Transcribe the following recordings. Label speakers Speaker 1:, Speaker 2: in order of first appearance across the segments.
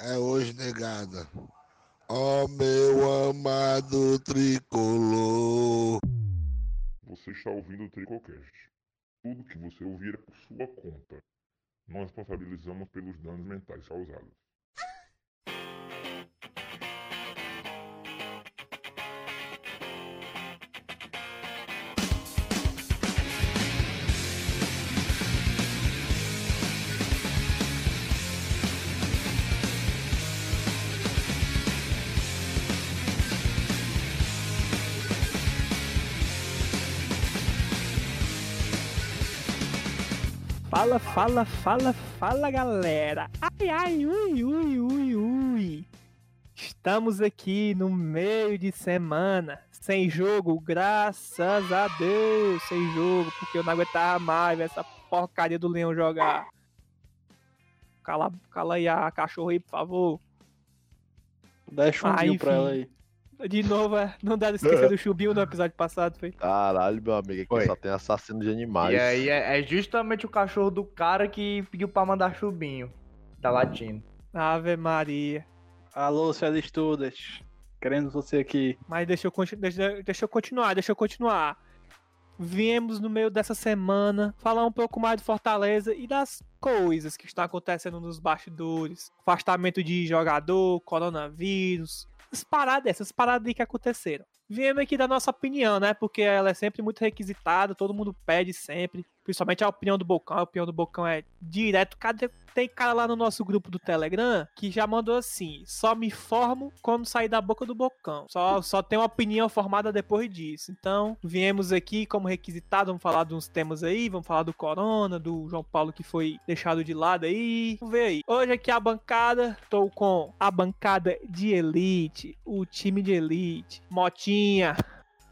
Speaker 1: é hoje, negada. Ó oh, meu amado tricolor.
Speaker 2: Você está ouvindo o Tricocast. Tudo que você ouvir é por sua conta. Nós responsabilizamos pelos danos mentais causados.
Speaker 3: Fala, fala, fala, fala galera! Ai, ai, ui, ui, ui, ui! Estamos aqui no meio de semana, sem jogo, graças a Deus, sem jogo, porque eu não aguentava mais essa porcaria do Leão jogar. Cala, cala aí a cachorro aí, por favor.
Speaker 4: Dá chumbinho ah, pra ela aí.
Speaker 3: De novo, é, não dá de esquecer do Chubinho no episódio passado, foi.
Speaker 5: Caralho, meu amigo, aqui Oi. só tem assassino de animais.
Speaker 6: E aí é, é, justamente o cachorro do cara que pediu pra mandar Chubinho. Tá latindo.
Speaker 3: Ave Maria.
Speaker 4: Alô, Feliz Todas. Querendo você aqui.
Speaker 3: Mas deixa eu, deixa, deixa eu continuar, deixa eu continuar. Viemos no meio dessa semana falar um pouco mais do Fortaleza e das coisas que estão acontecendo nos bastidores. Afastamento de jogador, coronavírus, essas paradas, essas paradas aí que aconteceram. Viemos aqui da nossa opinião, né? Porque ela é sempre muito requisitada, todo mundo pede sempre. Principalmente a opinião do Bocão. A opinião do Bocão é direto. Cadê, tem cara lá no nosso grupo do Telegram que já mandou assim: só me formo quando sair da boca do bocão. Só, só uma opinião formada depois disso. Então, viemos aqui como requisitado, vamos falar de uns temas aí, vamos falar do Corona, do João Paulo que foi deixado de lado aí. Vamos ver aí. Hoje aqui a bancada, estou com a bancada de elite, o time de elite, Motinha.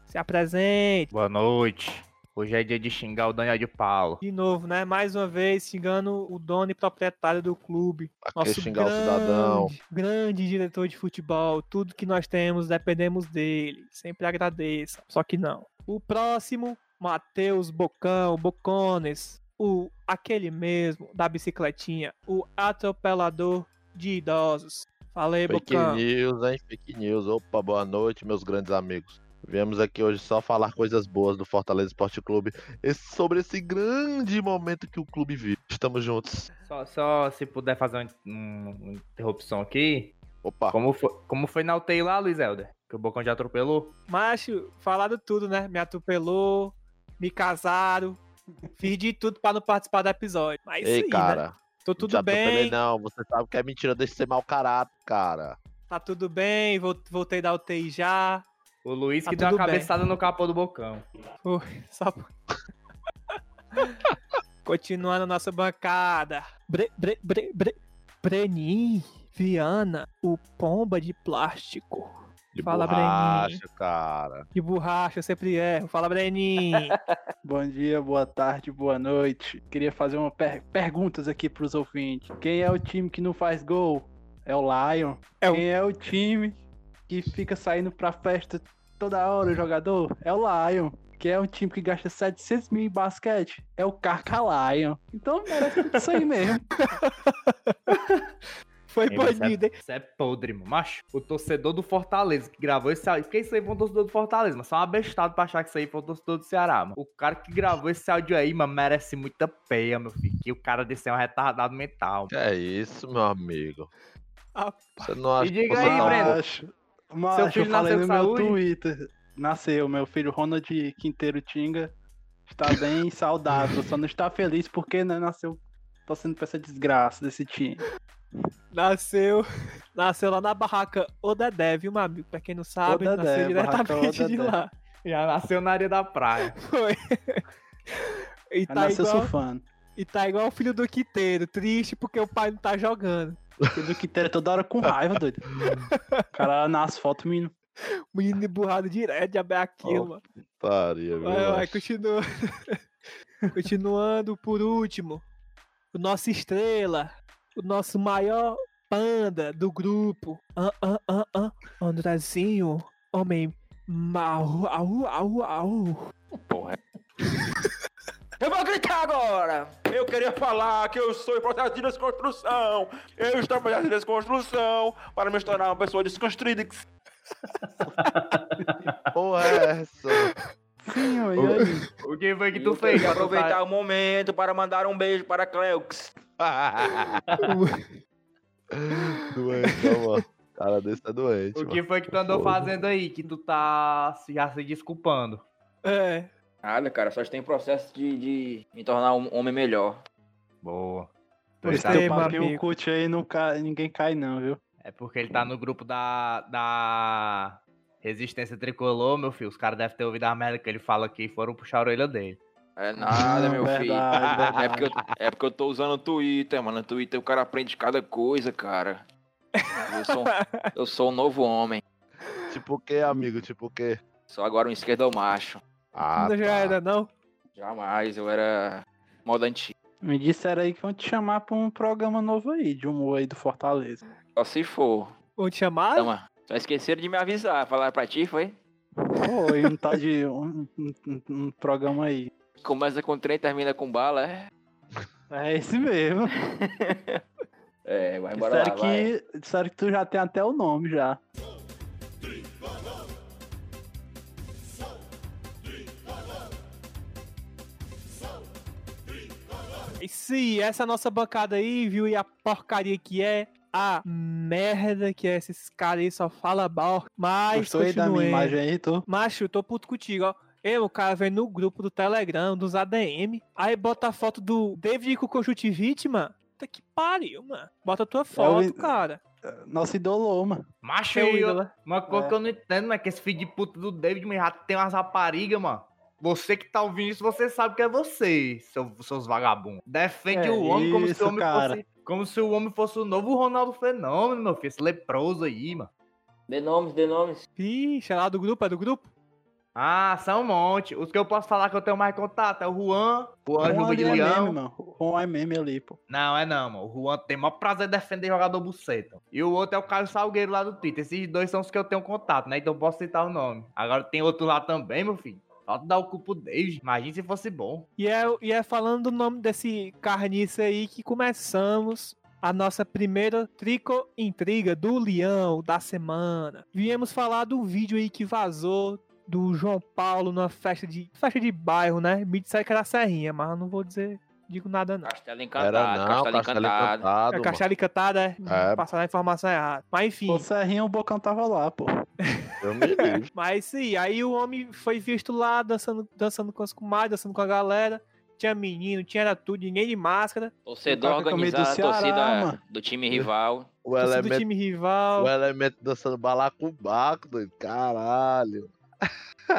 Speaker 3: Se apresente.
Speaker 6: Boa noite. Hoje é dia de xingar o Daniel de Paulo.
Speaker 3: De novo, né? Mais uma vez xingando o dono e proprietário do clube.
Speaker 5: Nosso xingar grande, o cidadão.
Speaker 3: Grande diretor de futebol. Tudo que nós temos, dependemos dele. Sempre agradeça. Só que não. O próximo, Matheus Bocão, Bocones. O aquele mesmo da bicicletinha. O atropelador de idosos. Falei,
Speaker 5: Fake
Speaker 3: Bocão.
Speaker 5: Fake news, hein? Fake news. Opa, boa noite, meus grandes amigos. Viemos aqui hoje só falar coisas boas do Fortaleza Esporte Clube esse, sobre esse grande momento que o clube vive. Estamos juntos.
Speaker 6: Só, só se puder fazer uma, uma interrupção aqui.
Speaker 5: Opa.
Speaker 6: Como foi, como foi na UTI lá, Luiz Helder? Que o Bocão já atropelou?
Speaker 3: Macho, falaram tudo, né? Me atropelou, me casaram, fiz de tudo pra não participar do episódio. Mas
Speaker 5: Ei,
Speaker 3: sim,
Speaker 5: cara.
Speaker 3: Né? Tô tudo bem.
Speaker 5: Não, você sabe que é mentira, deixa de ser mau caráter, cara.
Speaker 3: Tá tudo bem, voltei da UTI já.
Speaker 6: O Luiz tá que deu a cabeçada bem. no capô do bocão.
Speaker 3: Foi, só. Continuando nossa bancada. Bre, bre, bre, bre, Brenin, Viana, o pomba de plástico.
Speaker 5: De Fala, borracha, Brenin. cara.
Speaker 3: De borracha, eu sempre erro. Fala, Brenin.
Speaker 4: Bom dia, boa tarde, boa noite. Queria fazer uma per perguntas aqui pros ouvintes. Quem é o time que não faz gol? É o Lion. É Quem o... é o time que fica saindo pra festa toda hora o jogador é o Lion, que é um time que gasta 700 mil em basquete. É o Carca Lion. Então merece tudo isso aí mesmo.
Speaker 3: Foi banido, hein?
Speaker 6: Isso é podre, mano. Macho, o torcedor do Fortaleza que gravou esse áudio. Porque isso aí foi um torcedor do Fortaleza, mas só um abestado pra achar que isso aí foi um torcedor do Ceará, mano. O cara que gravou esse áudio aí, mano, merece muita peia, meu filho. Que o cara desse é um retardado mental.
Speaker 5: É isso, meu amigo. Você não acha
Speaker 6: e diga que aí, Breno.
Speaker 4: Mas Seu filho eu falei no meu Twitter. Nasceu, meu filho Ronald Quinteiro Tinga está bem saudável, só não está feliz porque né, nasceu torcendo pra essa desgraça desse time.
Speaker 3: Nasceu, nasceu lá na barraca Odedé, viu, meu amigo? Pra quem não sabe, Odedé, nasceu diretamente de lá.
Speaker 6: Já nasceu na areia da praia.
Speaker 3: Foi.
Speaker 4: E tá nasceu igual, surfando.
Speaker 3: E tá igual o filho do Quinteiro, triste porque o pai não tá jogando.
Speaker 4: Teve que ter toda hora com raiva, doido. O cara nas fotos, menino.
Speaker 3: Menino emburrado direto, de abrir aquilo, oh, mano.
Speaker 5: Paria,
Speaker 3: vai, vai, continua. Continuando por último. O nosso estrela. O nosso maior panda do grupo. Ah, ah, ah, ah. Andrezinho. Homem mau. Au, au, au.
Speaker 6: Porra.
Speaker 7: Eu vou gritar agora! Eu queria falar que eu sou em processo de desconstrução. Eu estou em processo de desconstrução para me tornar uma pessoa desconstruída.
Speaker 5: Porra, é essa?
Speaker 4: Sim, e aí?
Speaker 6: O que foi que tu
Speaker 7: eu
Speaker 6: fez?
Speaker 7: aproveitar o momento para mandar um beijo para Cleux.
Speaker 5: doente, mano. Cara desse é doente.
Speaker 6: O
Speaker 5: mano.
Speaker 6: que foi que tu andou fazendo aí que tu tá já se desculpando?
Speaker 3: É.
Speaker 7: Nada, cara, só estou em processo de, de me tornar um homem melhor.
Speaker 6: Boa.
Speaker 3: Gostei,
Speaker 4: teu
Speaker 3: meu
Speaker 4: papinho
Speaker 3: amigo.
Speaker 4: cut aí, não cai, ninguém cai não, viu?
Speaker 6: É porque ele tá no grupo da, da Resistência Tricolor, meu filho. Os caras devem ter ouvido a merda que ele fala aqui e foram puxar a orelha dele.
Speaker 7: É nada,
Speaker 4: Não,
Speaker 7: meu
Speaker 4: verdade,
Speaker 7: filho.
Speaker 4: verdade.
Speaker 7: É porque, eu, é porque eu tô usando o Twitter, mano. No Twitter o cara aprende cada coisa, cara. Eu sou, eu sou um novo homem.
Speaker 5: Tipo o que, amigo? Tipo o quê?
Speaker 7: Sou agora um esquerdo macho.
Speaker 5: Ah,
Speaker 3: Ainda já
Speaker 5: tá.
Speaker 3: era, não?
Speaker 7: Jamais, eu era moda antiga.
Speaker 4: Me disseram aí que vão te chamar pra um programa novo aí, de humor aí do Fortaleza.
Speaker 7: Só se for.
Speaker 3: Vou te chamar?
Speaker 7: Toma. Só esqueceram de me avisar. Falaram pra ti, foi?
Speaker 4: Foi um tal de um, um- um- programa aí.
Speaker 7: Começa com trem, termina com bala, é?
Speaker 4: É esse mesmo.
Speaker 7: É, vai embora
Speaker 4: Disseram
Speaker 7: lá, vai.
Speaker 4: que, disseram que tu já tem até o nome já.
Speaker 3: E sim, essa nossa bancada aí, viu? E a porcaria que é. A merda que é esses caras aí, só fala mal. Mas,
Speaker 4: Gostou aí da minha imagem aí, tu?
Speaker 3: Macho, eu tô puto contigo, ó. Eu, o cara vem no grupo do Telegram, dos ADM, aí bota a foto do David Kukojuti vítima. Puta que pariu, mano. Bota a tua foto,
Speaker 4: in-
Speaker 3: cara.
Speaker 4: Nosso idolô, mano.
Speaker 6: Macho,
Speaker 3: Teu
Speaker 6: eu,
Speaker 3: ídolo.
Speaker 6: uma coisa
Speaker 4: É.
Speaker 6: que eu não entendo, mano, é que esse filho de puta do David mano, já tem umas raparigas, mano. Você que tá ouvindo isso, você sabe que é você, seu- seus vagabundos. Defende
Speaker 4: É
Speaker 6: o homem como se o homem
Speaker 4: cara.
Speaker 6: fosse. Como se o homem fosse o novo Ronaldo Fenômeno, meu filho. Esse leproso aí, mano.
Speaker 7: Dê nomes, dê nomes.
Speaker 3: Ixi, é lá do grupo, é do grupo?
Speaker 6: Ah, são um monte. Os que eu posso falar que eu tenho mais contato é o Juan, o
Speaker 4: Juan
Speaker 6: de
Speaker 4: ali é
Speaker 6: Leão.
Speaker 4: meme, mano. O Juan é meme ali, pô.
Speaker 6: Não, é não, mano. O Juan tem o maior prazer em defender jogador buceta. E o outro é o Caio Salgueiro lá do Twitter. Esses dois são os que eu tenho contato, né? Então eu posso citar o nome. Agora tem outro lá também, meu filho. Só dar o cu pro David. Imagina se fosse bom.
Speaker 3: E é, e é falando do nome desse carniça aí que começamos a nossa primeira trico intriga do leão da semana. Viemos falar do vídeo aí que vazou do João Paulo numa festa de festa de bairro, né? Me disseram que era Serrinha, mas eu não vou dizer, digo nada não.
Speaker 7: Castelo
Speaker 5: Era
Speaker 7: Encantado,
Speaker 5: não,
Speaker 7: Castelo
Speaker 5: Castelo
Speaker 7: Encantado.
Speaker 5: Encantado.
Speaker 3: É. Castelo Encantada, é?
Speaker 5: É.
Speaker 3: Passar a informação errada. Mas enfim.
Speaker 4: O Serrinho, o Bocão tava lá, pô.
Speaker 5: Eu me.
Speaker 3: Mas sim, aí o homem foi visto lá dançando, dançando com as comadres, dançando com a galera. Tinha menino, tinha era tudo, ninguém de máscara.
Speaker 7: Torcedor
Speaker 4: Tá do
Speaker 7: organizado,
Speaker 4: Ceará,
Speaker 7: torcida
Speaker 4: mano.
Speaker 7: do time rival.
Speaker 5: O
Speaker 3: Torcida do
Speaker 5: elemento,
Speaker 3: time rival.
Speaker 5: o elemento dançando balacobaco, doido. Caralho.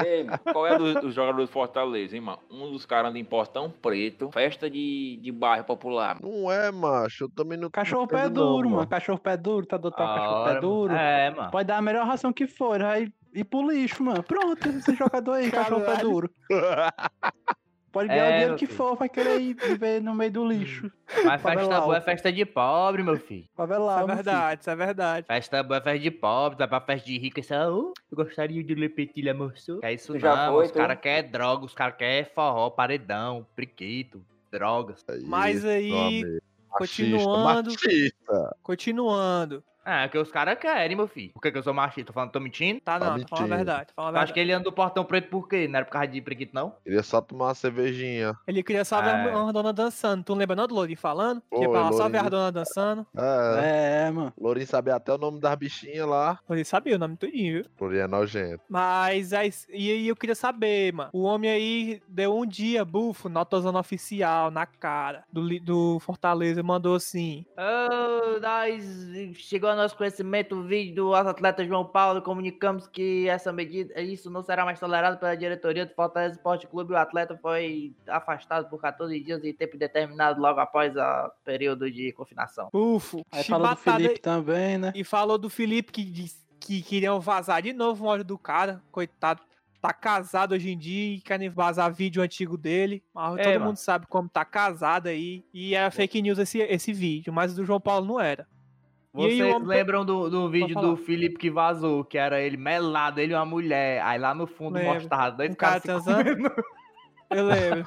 Speaker 7: Ei, qual é do- dos jogadores do Fortaleza, hein, mano? Um dos caras anda em Portão Preto, festa de, de bairro popular.
Speaker 5: Não é, macho. Eu também não.
Speaker 4: Cachorro pé
Speaker 5: não,
Speaker 4: duro, mano. Cachorro pé duro, tá adotado cachorro pé duro.
Speaker 6: É, mano.
Speaker 4: Pode dar a melhor ração que for, aí ir pro lixo, mano. Pronto, esse jogador aí, cachorro pé duro. Pode ganhar
Speaker 6: É,
Speaker 4: o dinheiro que
Speaker 6: filho.
Speaker 4: for, vai querer ir viver no meio do lixo.
Speaker 6: Mas festa boa é festa de pobre, meu filho.
Speaker 4: Favelado.
Speaker 3: Isso é verdade, isso é verdade.
Speaker 6: Festa boa é festa de pobre, vai pra festa de rico e só, "Oh, eu gostaria de lhe pedir moço. É isso
Speaker 7: já
Speaker 6: não,
Speaker 7: foi,
Speaker 6: os caras querem droga, os caras querem forró, paredão, priquito, drogas.
Speaker 3: Mas
Speaker 5: Isso,
Speaker 3: aí,
Speaker 5: amigo.
Speaker 3: continuando.
Speaker 5: Machista, machista.
Speaker 3: continuando.
Speaker 6: É o que os caras querem, meu filho. Por que, que eu sou machista? Tô falando, tô mentindo?
Speaker 3: Tá,
Speaker 5: Tá
Speaker 3: não, tô falando a verdade, tô falando
Speaker 6: Tu
Speaker 3: a
Speaker 6: acha que
Speaker 3: verdade.
Speaker 6: ele anda do portão preto por quê? Não era por causa de prequito, não?
Speaker 5: Queria só tomar uma cervejinha.
Speaker 3: Ele queria só ver
Speaker 6: É.
Speaker 3: uma dona dançando. Tu não lembra não do Lourinho falando? Que ia lá só ver a
Speaker 5: Lourinho.
Speaker 3: dona dançando.
Speaker 5: É.
Speaker 4: É, mano.
Speaker 5: Lourinho sabia até o nome das bichinhas lá.
Speaker 3: Ele sabia o nome tudinho, viu?
Speaker 5: Lourinho é nojento.
Speaker 3: Mas aí, e aí eu queria saber, mano. O homem aí deu um dia, bufo, notazona oficial na cara do, do Fortaleza. Mandou assim.
Speaker 6: Oh, nós chegou ao nosso conhecimento o vídeo do atleta João Paulo. Comunicamos que essa medida, isso não será mais tolerado pela diretoria do Fortaleza Esporte Clube. O atleta foi afastado por 14 dias em tempo determinado logo após o período de confinação.
Speaker 3: Bufo,
Speaker 4: Aí falou do. Felipe também, né?
Speaker 3: E falou do Felipe que, diz- que queriam vazar de novo o ódio do cara. Coitado. Tá casado hoje em dia e querem vazar vídeo antigo dele. Mas
Speaker 6: É,
Speaker 3: todo
Speaker 6: mano.
Speaker 3: mundo sabe como tá casado aí. E era fake news esse, esse vídeo, mas o do João Paulo não era. Aí
Speaker 6: Vocês lembram do, do vídeo do Felipe que vazou, que era ele melado, ele e uma mulher. Aí lá no fundo
Speaker 3: Lembro.
Speaker 6: mostrava dois
Speaker 3: Um cara
Speaker 6: caras se comendo.
Speaker 3: Eu lembro.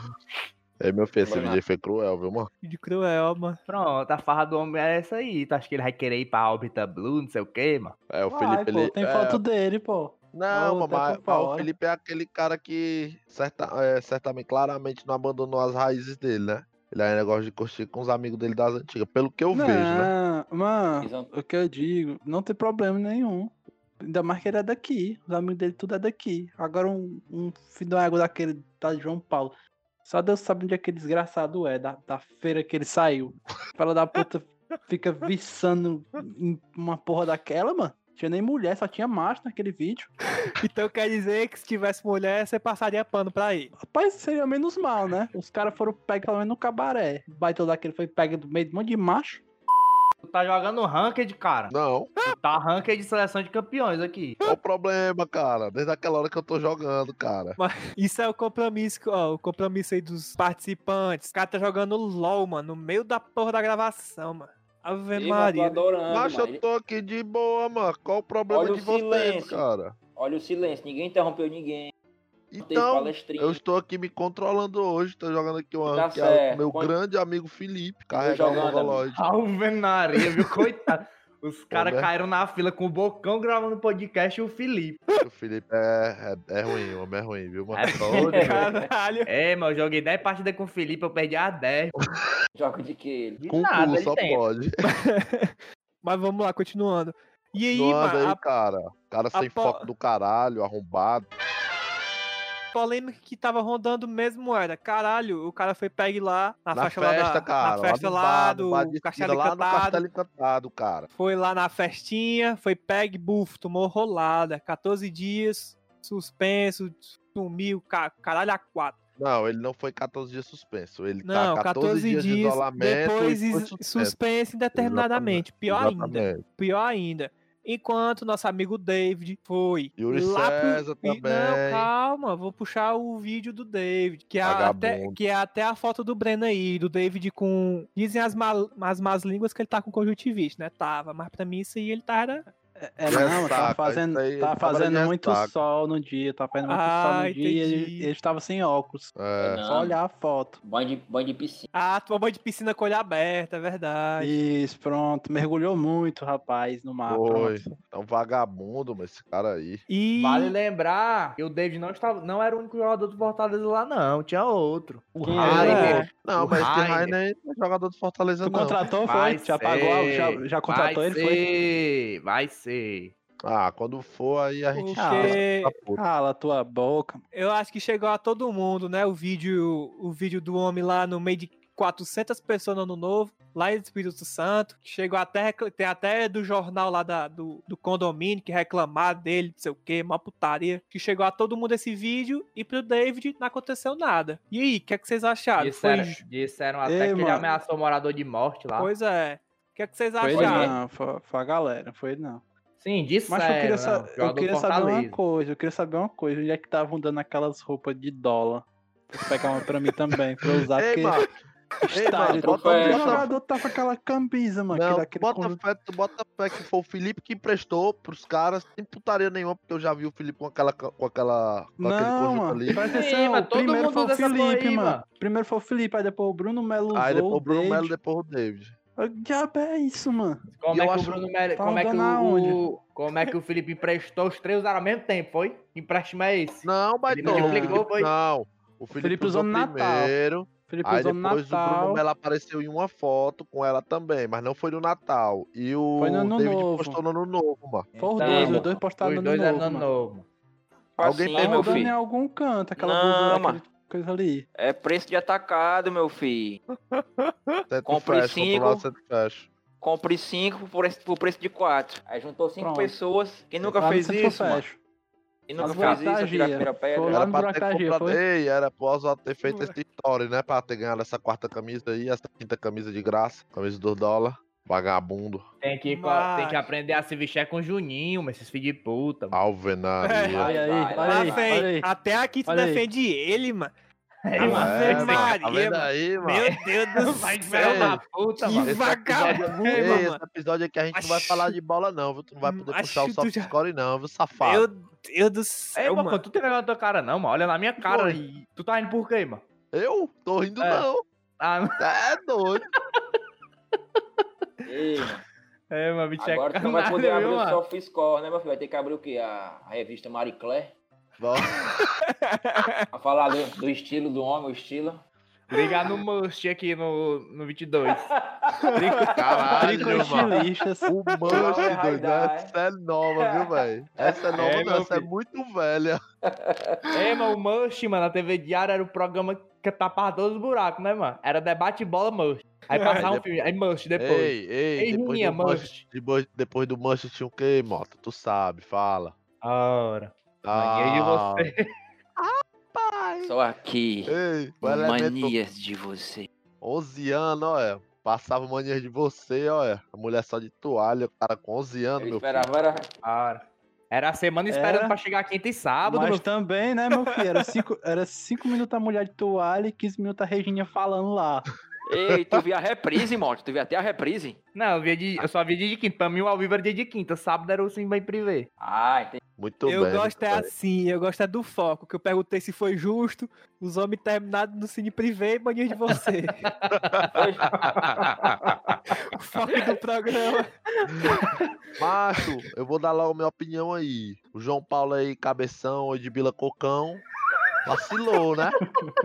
Speaker 5: Ei, meu filho, esse vídeo aí foi cruel, viu, mano?
Speaker 3: De cruel, mano.
Speaker 6: Pronto, a farra do homem é essa aí. Tu acha que ele vai querer ir pra Orbita Blue, não sei o quê, mano?
Speaker 5: É, o
Speaker 4: Vai,
Speaker 5: Felipe,
Speaker 4: pô,
Speaker 5: ele...
Speaker 4: tem
Speaker 5: é,
Speaker 4: foto dele, pô.
Speaker 5: Não, mas,
Speaker 4: tá por
Speaker 5: o. Felipe é aquele cara que certa, é, certamente, claramente não abandonou as raízes dele, né? Ele ainda gosta de curtir com os amigos dele das antigas, pelo que eu
Speaker 4: não,
Speaker 5: vejo, né?
Speaker 4: Mano,
Speaker 7: Exato.
Speaker 4: o que eu digo, não tem problema nenhum. Ainda mais que ele é daqui. Os amigos dele tudo é daqui. Agora um, um filho de uma água daquele tá de João Paulo. Só Deus sabe onde aquele desgraçado é, da, da feira que ele saiu. Fala da puta fica viçando em uma porra daquela, mano. Tinha nem mulher, só tinha macho naquele vídeo.
Speaker 3: Então quer dizer que se tivesse mulher, você passaria pano pra ele.
Speaker 4: Rapaz, seria menos mal, né? Os caras foram pegos pelo menos no cabaré. O baitão daquele foi pego do meio de um monte de macho.
Speaker 6: Tu tá jogando ranked, cara.
Speaker 5: Não,
Speaker 6: Tu tá ranked de seleção de campeões aqui.
Speaker 5: qual o problema, cara? Desde aquela hora que eu tô jogando, cara.
Speaker 3: Mas isso é o compromisso, ó, o compromisso aí dos participantes. O cara tá jogando LOL, mano, no meio da porra da gravação, mano. Ave
Speaker 7: Ih, mano, tô
Speaker 3: Maria.
Speaker 7: adorando,
Speaker 5: Mas eu tô aqui de boa, mano. Qual o problema
Speaker 7: Olha o
Speaker 5: de vocês,
Speaker 7: silêncio.
Speaker 5: cara?
Speaker 7: Olha o silêncio, ninguém interrompeu ninguém.
Speaker 5: Então, eu estou aqui me controlando hoje. Tô jogando aqui uma
Speaker 7: Tá certo.
Speaker 5: meu
Speaker 7: Quando-
Speaker 5: grande amigo Felipe, carregar o
Speaker 7: jogando,
Speaker 5: Mongoloid.
Speaker 6: Alvenaria, viu? Coitado. Os caras
Speaker 5: né?
Speaker 6: caíram na fila com o Bocão gravando podcast e o Felipe.
Speaker 5: O Felipe é, é, é ruim, o homem é ruim, viu, mano?
Speaker 6: É.
Speaker 3: Caralho.
Speaker 6: É, mano, eu joguei 10 partidas com o Felipe, eu perdi a 10.
Speaker 7: Joga de que ele?
Speaker 6: De
Speaker 5: Com
Speaker 6: nada,
Speaker 5: cu,
Speaker 6: ele
Speaker 5: só
Speaker 6: tem.
Speaker 5: pode.
Speaker 3: Mas vamos lá, continuando. E aí, mano,
Speaker 5: aí,
Speaker 3: a
Speaker 5: cara. Cara sem
Speaker 3: po-
Speaker 5: foco do caralho, arrombado.
Speaker 3: Polêmica que tava rondando mesmo era, caralho, o cara foi pegue lá na,
Speaker 5: Na
Speaker 3: festa,
Speaker 5: festa,
Speaker 3: lá da,
Speaker 5: cara.
Speaker 3: na festa lá,
Speaker 5: bar,
Speaker 3: do
Speaker 5: bar de esquina,
Speaker 3: Castelo
Speaker 5: lá no
Speaker 3: Encantado.
Speaker 5: Castelo Encantado, cara.
Speaker 3: Foi lá na festinha, foi pegue, bufo, tomou rolada. 14 dias, suspenso, sumiu, ca- caralho a quatro.
Speaker 5: Não, ele não foi 14 dias suspenso. Ele
Speaker 3: Não,
Speaker 5: tá 14,
Speaker 3: 14
Speaker 5: dias, de
Speaker 3: dias,
Speaker 5: isolamento
Speaker 3: depois
Speaker 5: suspenso.
Speaker 3: indeterminadamente. Pior ainda,
Speaker 5: Exatamente.
Speaker 3: pior ainda. Enquanto nosso amigo David foi
Speaker 5: Yuri
Speaker 3: lá pro...
Speaker 5: César
Speaker 3: e- Não,
Speaker 5: também.
Speaker 3: calma, vou puxar o vídeo do David, que é, até, que é até a foto do Breno aí, do David com... Dizem as, mal, as más línguas que ele tá com conjuntivite, né? Tava, mas pra mim isso aí ele tá...
Speaker 4: É, é,
Speaker 5: É
Speaker 4: não, tava fazendo,
Speaker 5: aí,
Speaker 4: tava
Speaker 5: tava
Speaker 4: fazendo muito
Speaker 5: ressaca.
Speaker 4: sol no dia, tava fazendo muito sol
Speaker 3: Ah,
Speaker 4: no dia e ele,
Speaker 3: entendi.
Speaker 4: estava sem óculos.
Speaker 5: É,
Speaker 7: Não.
Speaker 4: Só olhar a foto.
Speaker 7: Banho de, banho de piscina.
Speaker 3: Ah, tomou banho de piscina com o olho aberto, é verdade.
Speaker 4: Isso, pronto. Mergulhou muito, rapaz, no mar.
Speaker 5: foi. É um vagabundo, mas esse cara aí.
Speaker 3: E...
Speaker 6: Vale lembrar que o David não, estava, não era o único jogador do Fortaleza lá, não. Tinha outro. O Rainer.
Speaker 5: Não,
Speaker 6: O
Speaker 5: mas esse
Speaker 6: Rainer.
Speaker 5: Não é jogador do Fortaleza,
Speaker 4: Tu
Speaker 5: não.
Speaker 4: contratou,
Speaker 6: Vai
Speaker 4: foi? Já pagou? a-
Speaker 6: ser,
Speaker 4: Já, já contratou
Speaker 6: vai
Speaker 4: ele, foi?
Speaker 6: ser, Vai ser.
Speaker 5: Ah, quando for, aí a gente
Speaker 3: Porque-
Speaker 5: tá.
Speaker 4: Cala a tua boca.
Speaker 3: Eu acho que chegou a todo mundo, né? O vídeo, o vídeo do homem lá no meio de 400 pessoas no ano novo, lá em Espírito Santo, que chegou até, tem até do jornal lá da, do, do condomínio que reclamar dele, não sei o que, uma putaria, que chegou a todo mundo esse vídeo e pro David não aconteceu nada. E aí, o que é que vocês acharam?
Speaker 6: Disseram,
Speaker 3: Foi,
Speaker 6: disseram até
Speaker 4: Ei,
Speaker 6: que ele
Speaker 4: mano.
Speaker 6: ameaçou o morador de morte lá.
Speaker 3: pois é. O que é que vocês
Speaker 4: Foi ele
Speaker 3: acharam?
Speaker 4: não, foi, foi a galera, foi ele não.
Speaker 6: Sim, disseram.
Speaker 4: Mas eu queria, sa-
Speaker 6: não,
Speaker 4: eu queria saber uma coisa, eu queria saber uma coisa, onde é que estavam dando aquelas roupas de dólar? Vou pegar uma pra mim também, pra eu usar,
Speaker 5: Ei,
Speaker 4: porque
Speaker 5: mano. Ei, mano,
Speaker 7: bota- bota-
Speaker 4: jogador tá com aquela camisa, mano,
Speaker 5: Não,
Speaker 4: aquele
Speaker 5: bota
Speaker 4: conjunto-
Speaker 5: fé, tu bota fé que foi o Felipe que emprestou pros caras, sem putaria nenhuma, porque eu já vi o Felipe com aquela com aquela com aquele
Speaker 4: Não, mano,
Speaker 5: ali.
Speaker 4: presta
Speaker 6: Sim,
Speaker 4: atenção,
Speaker 6: mas todo
Speaker 4: primeiro
Speaker 6: mundo
Speaker 4: foi o Felipe,
Speaker 6: aí,
Speaker 4: mano.
Speaker 6: mano.
Speaker 4: Primeiro foi o Felipe, aí depois o Bruno Melo usou
Speaker 5: Aí depois o Bruno. Melo, depois o David.
Speaker 4: O diabo é isso, mano?
Speaker 6: Como
Speaker 5: E
Speaker 6: é que o Bruno
Speaker 4: tá
Speaker 6: como é que o, como é que o Felipe emprestou os três usaram ao mesmo tempo, foi? Que empréstimo é esse?
Speaker 5: Não, mas
Speaker 6: Ele
Speaker 5: não, o
Speaker 6: multiplicou,
Speaker 5: Felipe,
Speaker 6: foi?
Speaker 5: não. O Felipe,
Speaker 4: Felipe
Speaker 5: usou
Speaker 4: usou no Natal.
Speaker 5: primeiro,
Speaker 4: Felipe
Speaker 5: aí
Speaker 4: usou
Speaker 5: depois o Bruno
Speaker 4: Natal.
Speaker 5: Melo apareceu em uma foto com ela também, mas não foi no Natal. E o
Speaker 4: Foi no Ano
Speaker 5: David
Speaker 4: Novo.
Speaker 5: postou no Ano Novo, mano.
Speaker 4: Foi os
Speaker 6: Então,
Speaker 4: dois,
Speaker 6: mano,
Speaker 4: os dois postaram
Speaker 6: Os
Speaker 4: no novo,
Speaker 6: é no
Speaker 4: mano.
Speaker 6: novo.
Speaker 5: Alguém
Speaker 7: Assim, meu
Speaker 4: rodando em algum canto, aquela
Speaker 7: Não,
Speaker 4: blusa,
Speaker 7: mano.
Speaker 4: aquele coisa ali.
Speaker 7: É preço de atacado, meu filho. Compre cinco. Compre 5 por, preço- por preço de 4. Aí juntou 5
Speaker 4: Pronto.
Speaker 7: pessoas. Quem nunca fez isso, mano? Quem nunca
Speaker 4: As
Speaker 7: fez isso,
Speaker 4: vantagens,
Speaker 7: tirar a primeira
Speaker 4: foi
Speaker 7: pedra.
Speaker 5: Era pra ter comprado. Ei, era ter feito essa história, né? Pra ter ganhado essa quarta camisa aí, essa quinta camisa de graça, camisa dos dólares. Vagabundo.
Speaker 6: Tem que,
Speaker 3: Mas-
Speaker 6: tem que aprender a se vestir com o Juninho, mas esses filhos de puta. mano.
Speaker 5: Alvenaria.
Speaker 7: Vai,
Speaker 4: Olha aí, olha aí, olha aí.
Speaker 3: até aqui tu defende ele, mano.
Speaker 6: Ei, mano,
Speaker 5: É,
Speaker 3: Maria,
Speaker 5: mano, tá aí, mano?
Speaker 3: Meu Deus do céu,
Speaker 6: da puta,
Speaker 3: Que
Speaker 6: mano.
Speaker 5: Esse
Speaker 3: vagabundo,
Speaker 5: episódio, Ei,
Speaker 3: mano.
Speaker 5: esse episódio aqui a gente não vai
Speaker 3: Acho-
Speaker 5: falar de bola, não, viu? Tu não vai poder puxar o
Speaker 3: Acho tu
Speaker 5: soft
Speaker 3: já-
Speaker 5: score, não, viu, safado?
Speaker 3: Meu Deus do
Speaker 6: Ei,
Speaker 3: céu,
Speaker 6: mano,
Speaker 3: mano.
Speaker 6: tu tem vergonha na tua cara, não, mano. Olha na minha cara aí. Tu tá indo por quê, mano?
Speaker 5: Eu? Tô rindo
Speaker 6: É.
Speaker 5: não.
Speaker 6: Ah, não.
Speaker 5: É doido.
Speaker 7: Ei, mano.
Speaker 6: É, mano, bicho é
Speaker 7: Agora tu não vai poder abrir
Speaker 6: viu,
Speaker 7: o
Speaker 6: mano?
Speaker 7: SofaScore, né, meu filho? Vai ter que abrir o quê? A, a revista Marie Claire. Pra falar do, do estilo do homem, o estilo.
Speaker 6: Ligar no Must aqui no, no 22.
Speaker 5: Caralho,
Speaker 4: Trico
Speaker 5: mano. O
Speaker 7: Vai
Speaker 5: doido. Essa é nova, viu, velho? Essa é nova,
Speaker 6: É,
Speaker 5: não. Essa é
Speaker 6: filho.
Speaker 5: muito velha.
Speaker 6: É, mano, o Must, mano, na TV Diário era o programa que tapava todos os buracos, né, mano? Era debate bola Must. Aí passava um filme, aí Must depois.
Speaker 5: Ei, ei,
Speaker 6: Ei,
Speaker 5: depois Manche. depois, depois do Manche tinha o quê, Mota? Tu sabe, fala.
Speaker 6: Ora. Mania de
Speaker 5: Ah,
Speaker 6: você.
Speaker 5: pai.
Speaker 7: Só aqui.
Speaker 5: Ei,
Speaker 7: Manias de você.
Speaker 5: 11 anos, olha. Passava manias de você, olha. A mulher só de toalha, o cara com 11 anos,
Speaker 7: Ele
Speaker 5: meu filho.
Speaker 7: esperava, era.
Speaker 6: Ora. Era a semana esperando
Speaker 4: Era.
Speaker 6: pra chegar quinta e sábado,
Speaker 4: Mas
Speaker 6: meu
Speaker 4: também, né, meu filho? Era cinco, era cinco minutos a mulher de toalha e 15 minutos a Reginha falando lá.
Speaker 7: Ei, tu via a reprise, moto. Tu via até a reprise.
Speaker 6: Não, eu, via de, eu só via dia de quinta. Pra mim, o ao vivo era dia de quinta. Sábado era o Sim Bem Privé.
Speaker 7: Ah, entendi.
Speaker 5: Muito
Speaker 3: eu
Speaker 5: bem.
Speaker 3: gosto
Speaker 5: muito
Speaker 3: é assim, eu gosto é do foco, que eu perguntei se foi justo, os homens terminados no cine privê e mania de você. o foco do programa.
Speaker 5: Macho, eu vou dar logo a minha opinião aí. O João Paulo aí, cabeção, de Bila Cocão, vacilou, né?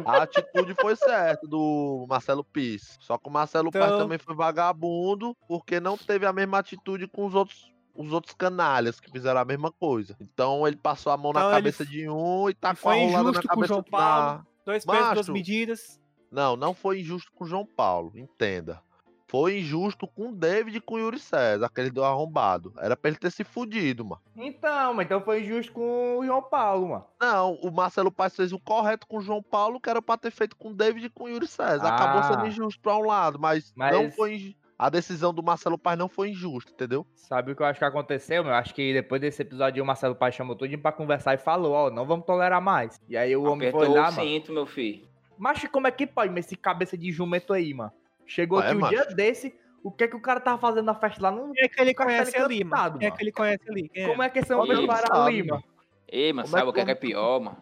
Speaker 5: A atitude foi certa do Marcelo Pis. Só que o Marcelo
Speaker 3: Então-
Speaker 5: também foi vagabundo, porque não teve a mesma atitude com os outros. Os outros canalhas que fizeram a mesma coisa. Então ele passou a mão na
Speaker 3: Então ele
Speaker 5: cabeça de um e tá com a rolada na
Speaker 3: injusto com o
Speaker 5: cabeça
Speaker 3: João
Speaker 5: do-
Speaker 3: Paulo. Dois pesos, duas medidas.
Speaker 5: Não, não foi injusto com o João Paulo, entenda. Foi injusto com o David e com o Yuri César, aquele do arrombado. Era pra ele ter se fudido, mano.
Speaker 6: Então, mas então foi justo com o João Paulo, mano.
Speaker 5: Não, o Marcelo Paes fez o correto com o João Paulo, que era pra ter feito com o David e com o Yuri César. Acabou
Speaker 6: Ah.
Speaker 5: sendo injusto pra um lado, mas,
Speaker 6: Mas-
Speaker 5: não foi inju- a decisão do Marcelo Paes não foi injusta, entendeu?
Speaker 6: Sabe o que eu acho que aconteceu, meu? Acho que depois desse episódio o Marcelo Paz chamou tudinho pra conversar e falou, ó, não vamos tolerar mais. E aí o homem
Speaker 7: Apertou
Speaker 6: foi lá,
Speaker 7: o
Speaker 6: mano.
Speaker 7: cinto, meu filho.
Speaker 6: Mas como é que pode, mas esse cabeça de jumento aí, mano? Chegou
Speaker 5: Ué,
Speaker 6: aqui um
Speaker 5: macho.
Speaker 6: dia desse, o que é que o cara tava fazendo na festa lá? Não...
Speaker 3: Quem é que ele conhece ali, mano? Quem é
Speaker 6: mano.
Speaker 3: que ele conhece ali? É?
Speaker 6: Como é que esse homem para ali, mano?
Speaker 7: Ei, mano,
Speaker 5: Como é
Speaker 7: sabe o que é, que é pior, mano?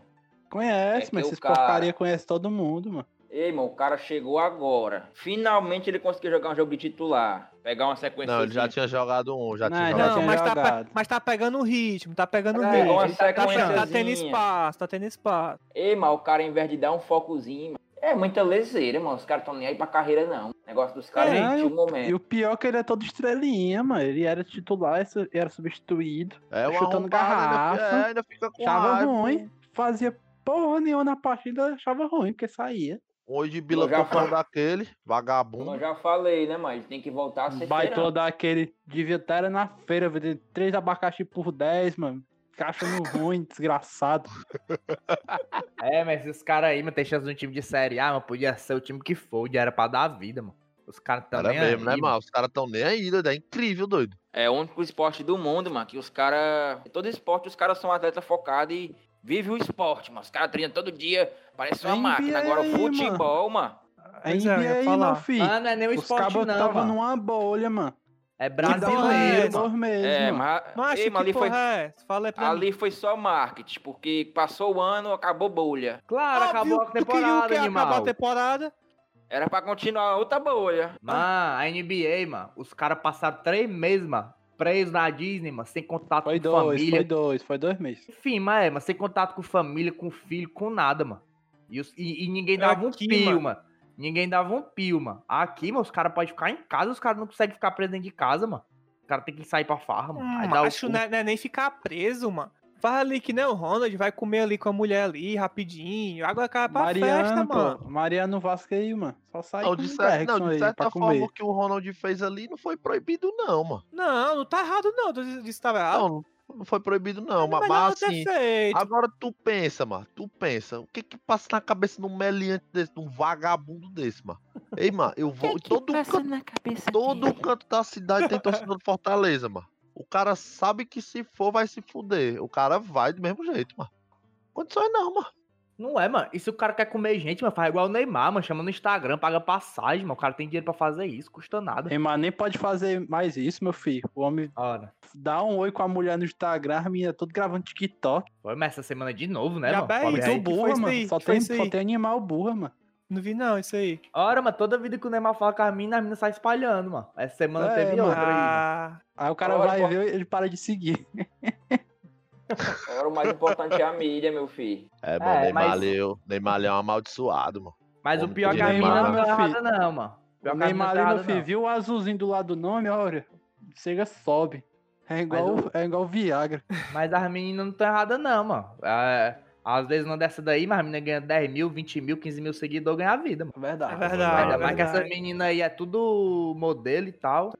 Speaker 4: Conhece,
Speaker 7: É
Speaker 4: mas esses
Speaker 7: cara-
Speaker 4: porcaria conhece todo mundo, mano.
Speaker 7: Ei, mano, o cara chegou agora. Finalmente ele conseguiu jogar um jogo de titular. Pegar uma sequência.
Speaker 5: Não, ele já tinha jogado um, já
Speaker 4: Não,
Speaker 5: tinha jogado
Speaker 3: Não, mas tá,
Speaker 4: jogado.
Speaker 3: mas tá pegando o ritmo, tá pegando o
Speaker 7: É,
Speaker 3: ritmo. Tá, tá, tendo espaço, tá tendo espaço.
Speaker 7: Ei, mas o cara, em vez de dar um focozinho, mano, é muita leseira, mano. Os caras tão nem aí pra carreira, não. O negócio dos caras
Speaker 3: É,
Speaker 7: um momento.
Speaker 4: E o pior é que ele é todo estrelinha, mano. Ele era titular, era substituído.
Speaker 5: É,
Speaker 4: chutando
Speaker 5: arrombado, ainda-
Speaker 4: garrafa,
Speaker 5: é, ainda fica com
Speaker 4: Achava
Speaker 5: raiva.
Speaker 4: ruim. Fazia porra nenhuma na partida, achava ruim, porque saía.
Speaker 5: De Bila
Speaker 7: Eu já
Speaker 5: Cocão
Speaker 7: fa-
Speaker 5: daquele,
Speaker 7: Como
Speaker 5: vagabundo.
Speaker 7: eu já falei, né, mano? Ele tem que voltar a ser
Speaker 4: Baitou daquele. Devia estar na feira, vendendo três abacaxi por 10, mano. Fica achando ruim, desgraçado.
Speaker 6: É, mas esses caras aí, mano, tem chance de um time de série A, mas podia ser o time que for, já era pra dar vida, mano. Os caras
Speaker 5: Era
Speaker 6: também.
Speaker 5: mesmo, né, mano? Os caras tão nem aí, doido. É incrível, doido.
Speaker 7: É o único esporte do mundo, mano, que os caras. Todo esporte, os caras são atletas focados e vivem o esporte, mano. Os caras treinam todo dia, parece uma
Speaker 4: NBA
Speaker 7: máquina. Agora o
Speaker 4: aí,
Speaker 7: futebol, mano.
Speaker 4: A
Speaker 3: Pois é,
Speaker 4: NBA aí,
Speaker 3: falar.
Speaker 4: meu filho.
Speaker 6: Ah, não é nem o
Speaker 4: Os
Speaker 6: esporte, não,
Speaker 4: tava
Speaker 6: mano.
Speaker 4: numa bolha, mano.
Speaker 6: É
Speaker 3: é
Speaker 6: brasileiro,
Speaker 7: É,
Speaker 4: mano.
Speaker 7: mas, ei,
Speaker 3: que
Speaker 7: mas ali, foi,
Speaker 3: porra é essa? Fala aí pra mim.
Speaker 7: ali foi só marketing, porque passou o ano, acabou bolha.
Speaker 6: Claro, acabou a
Speaker 3: Óbvio, tu queria o
Speaker 6: temporada?
Speaker 3: Acabar
Speaker 6: animal.
Speaker 3: a temporada?
Speaker 7: Era pra continuar outra bolha.
Speaker 6: Mano, a NBA, mano, os caras passaram três meses, mano, presos na Disney, mano, sem contato
Speaker 4: Foi
Speaker 6: com
Speaker 4: dois,
Speaker 6: família.
Speaker 4: foi dois, foi dois meses.
Speaker 6: Enfim, mas é, mas sem contato com família, com filho, com nada, mano. E, os- e- e ninguém dava
Speaker 3: Aqui,
Speaker 6: um pio,
Speaker 3: mano.
Speaker 6: mano. Ninguém dava um pio, mano. Aqui, mano, os caras podem ficar em casa, os caras não conseguem ficar presos dentro de casa, mano. Os caras tem que sair pra farra, mano.
Speaker 3: Hum,
Speaker 6: o
Speaker 3: macho, não é, é nem ficar preso, mano. Faz ali que nem o Ronald, vai comer ali com a mulher ali, rapidinho. Agora cara pra festa,
Speaker 4: Mariano,
Speaker 3: mano.
Speaker 4: pô. Mariano Vasco aí, mano. Só sai
Speaker 5: Não, de,
Speaker 4: o
Speaker 5: cer- não, de
Speaker 4: aí
Speaker 5: certa forma,
Speaker 4: comer.
Speaker 5: o que o Ronald fez ali não foi proibido, não, mano.
Speaker 3: Não, não tá errado não, tu disse que tava errado.
Speaker 5: Não, não foi proibido, não. Mas,
Speaker 3: Mas
Speaker 5: assim, agora tu pensa, mano. Tu pensa. O que que passa na cabeça de um meliante desse, de um vagabundo desse, mano? Ei, mano, eu vou. todo canto, todo canto da cidade tem torcedor de Fortaleza, mano. O cara sabe que se for, vai se fuder. O cara vai do mesmo jeito, mano. Condições não, mano.
Speaker 6: Não é, mano. E se o cara quer comer gente, mano, faz igual o Neymar, mano. Chama no Instagram, paga passagem, mano. O cara tem dinheiro pra fazer isso, custa nada.
Speaker 4: Neymar nem pode fazer mais isso, meu filho. O homem
Speaker 6: Ora.
Speaker 4: dá um oi com a mulher no Instagram, a menina tudo gravando TikTok.
Speaker 6: Foi, mas essa semana de novo, né,
Speaker 3: Já
Speaker 6: mano?
Speaker 3: bem,
Speaker 6: Pobre aí.
Speaker 4: burra, mano.
Speaker 3: aí?
Speaker 4: Só tem, só tem animal burra, mano.
Speaker 3: Não vi não, isso aí.
Speaker 6: Ora, mas toda vida que o Neymar fala com a mina, a mina sai espalhando, mano. Essa semana
Speaker 4: É,
Speaker 6: teve
Speaker 4: mano.
Speaker 6: outra aí. mano.
Speaker 3: Ah,
Speaker 4: Aí o cara
Speaker 7: Olha,
Speaker 4: vai
Speaker 7: pô.
Speaker 4: ver ele para de seguir.
Speaker 7: Agora o mais importante é a mídia, meu filho.
Speaker 5: É, mano,
Speaker 6: É,
Speaker 5: Neymar,
Speaker 6: mas-
Speaker 5: Neymar é um amaldiçoado, mano.
Speaker 6: Mas o
Speaker 5: Homem
Speaker 6: pior é que a mina não tá
Speaker 4: meu filho.
Speaker 6: errada, não, mano. Pior
Speaker 4: O Neymar
Speaker 6: não
Speaker 4: ali, meu filho,
Speaker 6: não.
Speaker 4: viu o azulzinho do lado do nome, olha. Chega, sobe. É igual,
Speaker 6: Mas
Speaker 4: é igual Viagra.
Speaker 6: Mas as meninas não estão erradas, não, mano. É, às vezes não dessa daí, mas a menina ganha 10 mil, 20 mil, 15 mil seguidores, ganha a vida, mano.
Speaker 3: é
Speaker 4: Verdade.
Speaker 3: verdade.
Speaker 6: Ainda
Speaker 3: é
Speaker 6: mais que essa
Speaker 3: verdade.
Speaker 6: menina aí é tudo modelo e tal.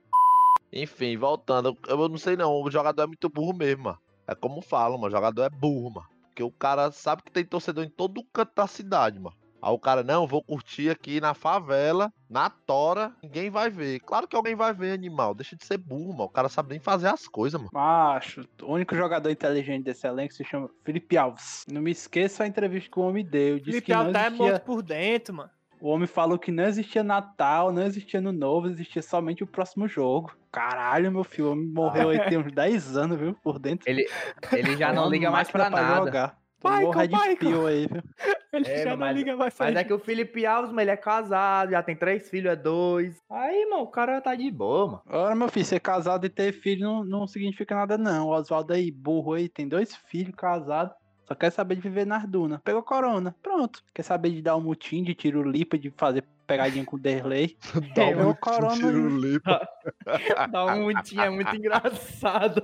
Speaker 5: Enfim, voltando, eu não sei não, o jogador é muito burro mesmo, mano. É como falam, mano, o jogador é burro, mano. Porque o cara sabe que tem torcedor em todo canto da cidade, mano. Aí o cara, não, vou curtir aqui na favela, na tora, ninguém vai ver. Claro que alguém vai ver, animal. Deixa de ser burro, mano. O cara sabe nem fazer as coisas, mano.
Speaker 4: Macho, o único jogador inteligente desse elenco se chama Felipe Alves. Não me esqueça a entrevista que o homem deu.
Speaker 3: Felipe Alves é
Speaker 4: existia...
Speaker 3: morto por dentro, mano.
Speaker 4: O homem falou que não existia Natal, não existia Ano Novo, existia somente o próximo jogo. Caralho, meu filho, o homem morreu aí tem uns 10 anos, viu? Por dentro.
Speaker 6: Ele, ele já não liga mais
Speaker 4: máquina
Speaker 6: pra nada.
Speaker 4: jogar.
Speaker 3: Michael,
Speaker 4: red
Speaker 3: Michael.
Speaker 4: aí, viu?
Speaker 3: Ele
Speaker 6: É,
Speaker 3: já não
Speaker 6: mas-
Speaker 3: liga mais pra
Speaker 6: Mas é que o Felipe Alves, mano, ele é casado, já tem três filhos, é dois. Aí, mano, o cara tá de boa, mano.
Speaker 4: Ora, meu filho, ser casado e ter filho não, não significa nada, não. O Oswaldo aí, burro aí, tem dois filhos casados. Só quer saber de viver nas dunas. Pegou corona. Pronto. Quer saber de dar um mutim, de tiro lipa, de fazer pegadinha com o Derley.
Speaker 6: Dá
Speaker 4: Pegou corona.
Speaker 6: Dá um mutim, é muito engraçado.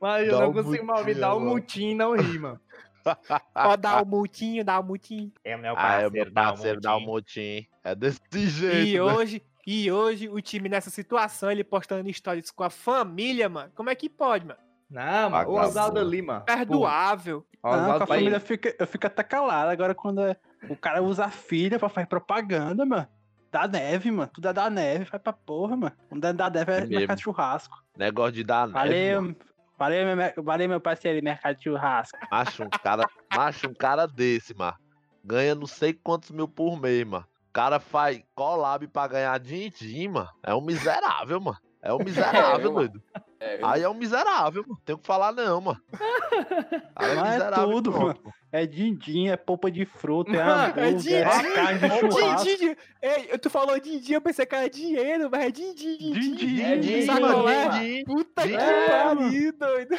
Speaker 6: Mas eu
Speaker 5: Dá
Speaker 6: não
Speaker 5: um
Speaker 6: consigo mal
Speaker 5: mutim,
Speaker 6: dá um mutim e não ri, mano.
Speaker 3: Ó, dá o multinho, dá o multinho.
Speaker 6: É, meu
Speaker 5: Ah, é meu parceiro, dá um motim. É desse jeito,
Speaker 3: E
Speaker 5: né?
Speaker 3: hoje, e hoje o time nessa situação, ele postando histórias com a família, mano. Como é que pode, mano?
Speaker 6: Não, mano, o. Oswaldo ali, mano.
Speaker 3: Perdoável.
Speaker 6: Pô,
Speaker 4: Não, com
Speaker 6: Oswaldo
Speaker 4: a família fica, eu fico até calado. Agora, quando é- o cara usa a filha pra fazer propaganda, mano. Da neve, mano. Tudo é da neve, vai pra porra, mano. Quando é da neve é,
Speaker 5: É
Speaker 4: mercado de churrasco.
Speaker 5: Negócio de dar neve,
Speaker 4: Valeu,
Speaker 5: mano.
Speaker 4: valeu, meu, valeu, meu parceiro, mercado de churrasco.
Speaker 5: Macho, um cara, macho, um cara desse, mano. Ganha não sei quantos mil por mês, mano. O cara faz collab pra ganhar din-din, mano. É um miserável, mano. É um miserável,
Speaker 7: viu, mano?
Speaker 5: doido.
Speaker 7: É?
Speaker 5: Aí é um miserável, mano. Tem o que falar não, mano. Aí
Speaker 4: Mas é
Speaker 5: miserável e
Speaker 4: tudo,
Speaker 5: pronto.
Speaker 4: É din-din, é polpa de fruta, é
Speaker 6: Mano, é
Speaker 4: hambúrguer, é,
Speaker 3: din-din.
Speaker 4: carne de churrasco.
Speaker 3: Din, din, tu falou din-din, eu pensei que era dinheiro, mas é din-din, din-din.
Speaker 4: Din-din,
Speaker 7: É
Speaker 5: mano.
Speaker 3: Puta que pariu, doido.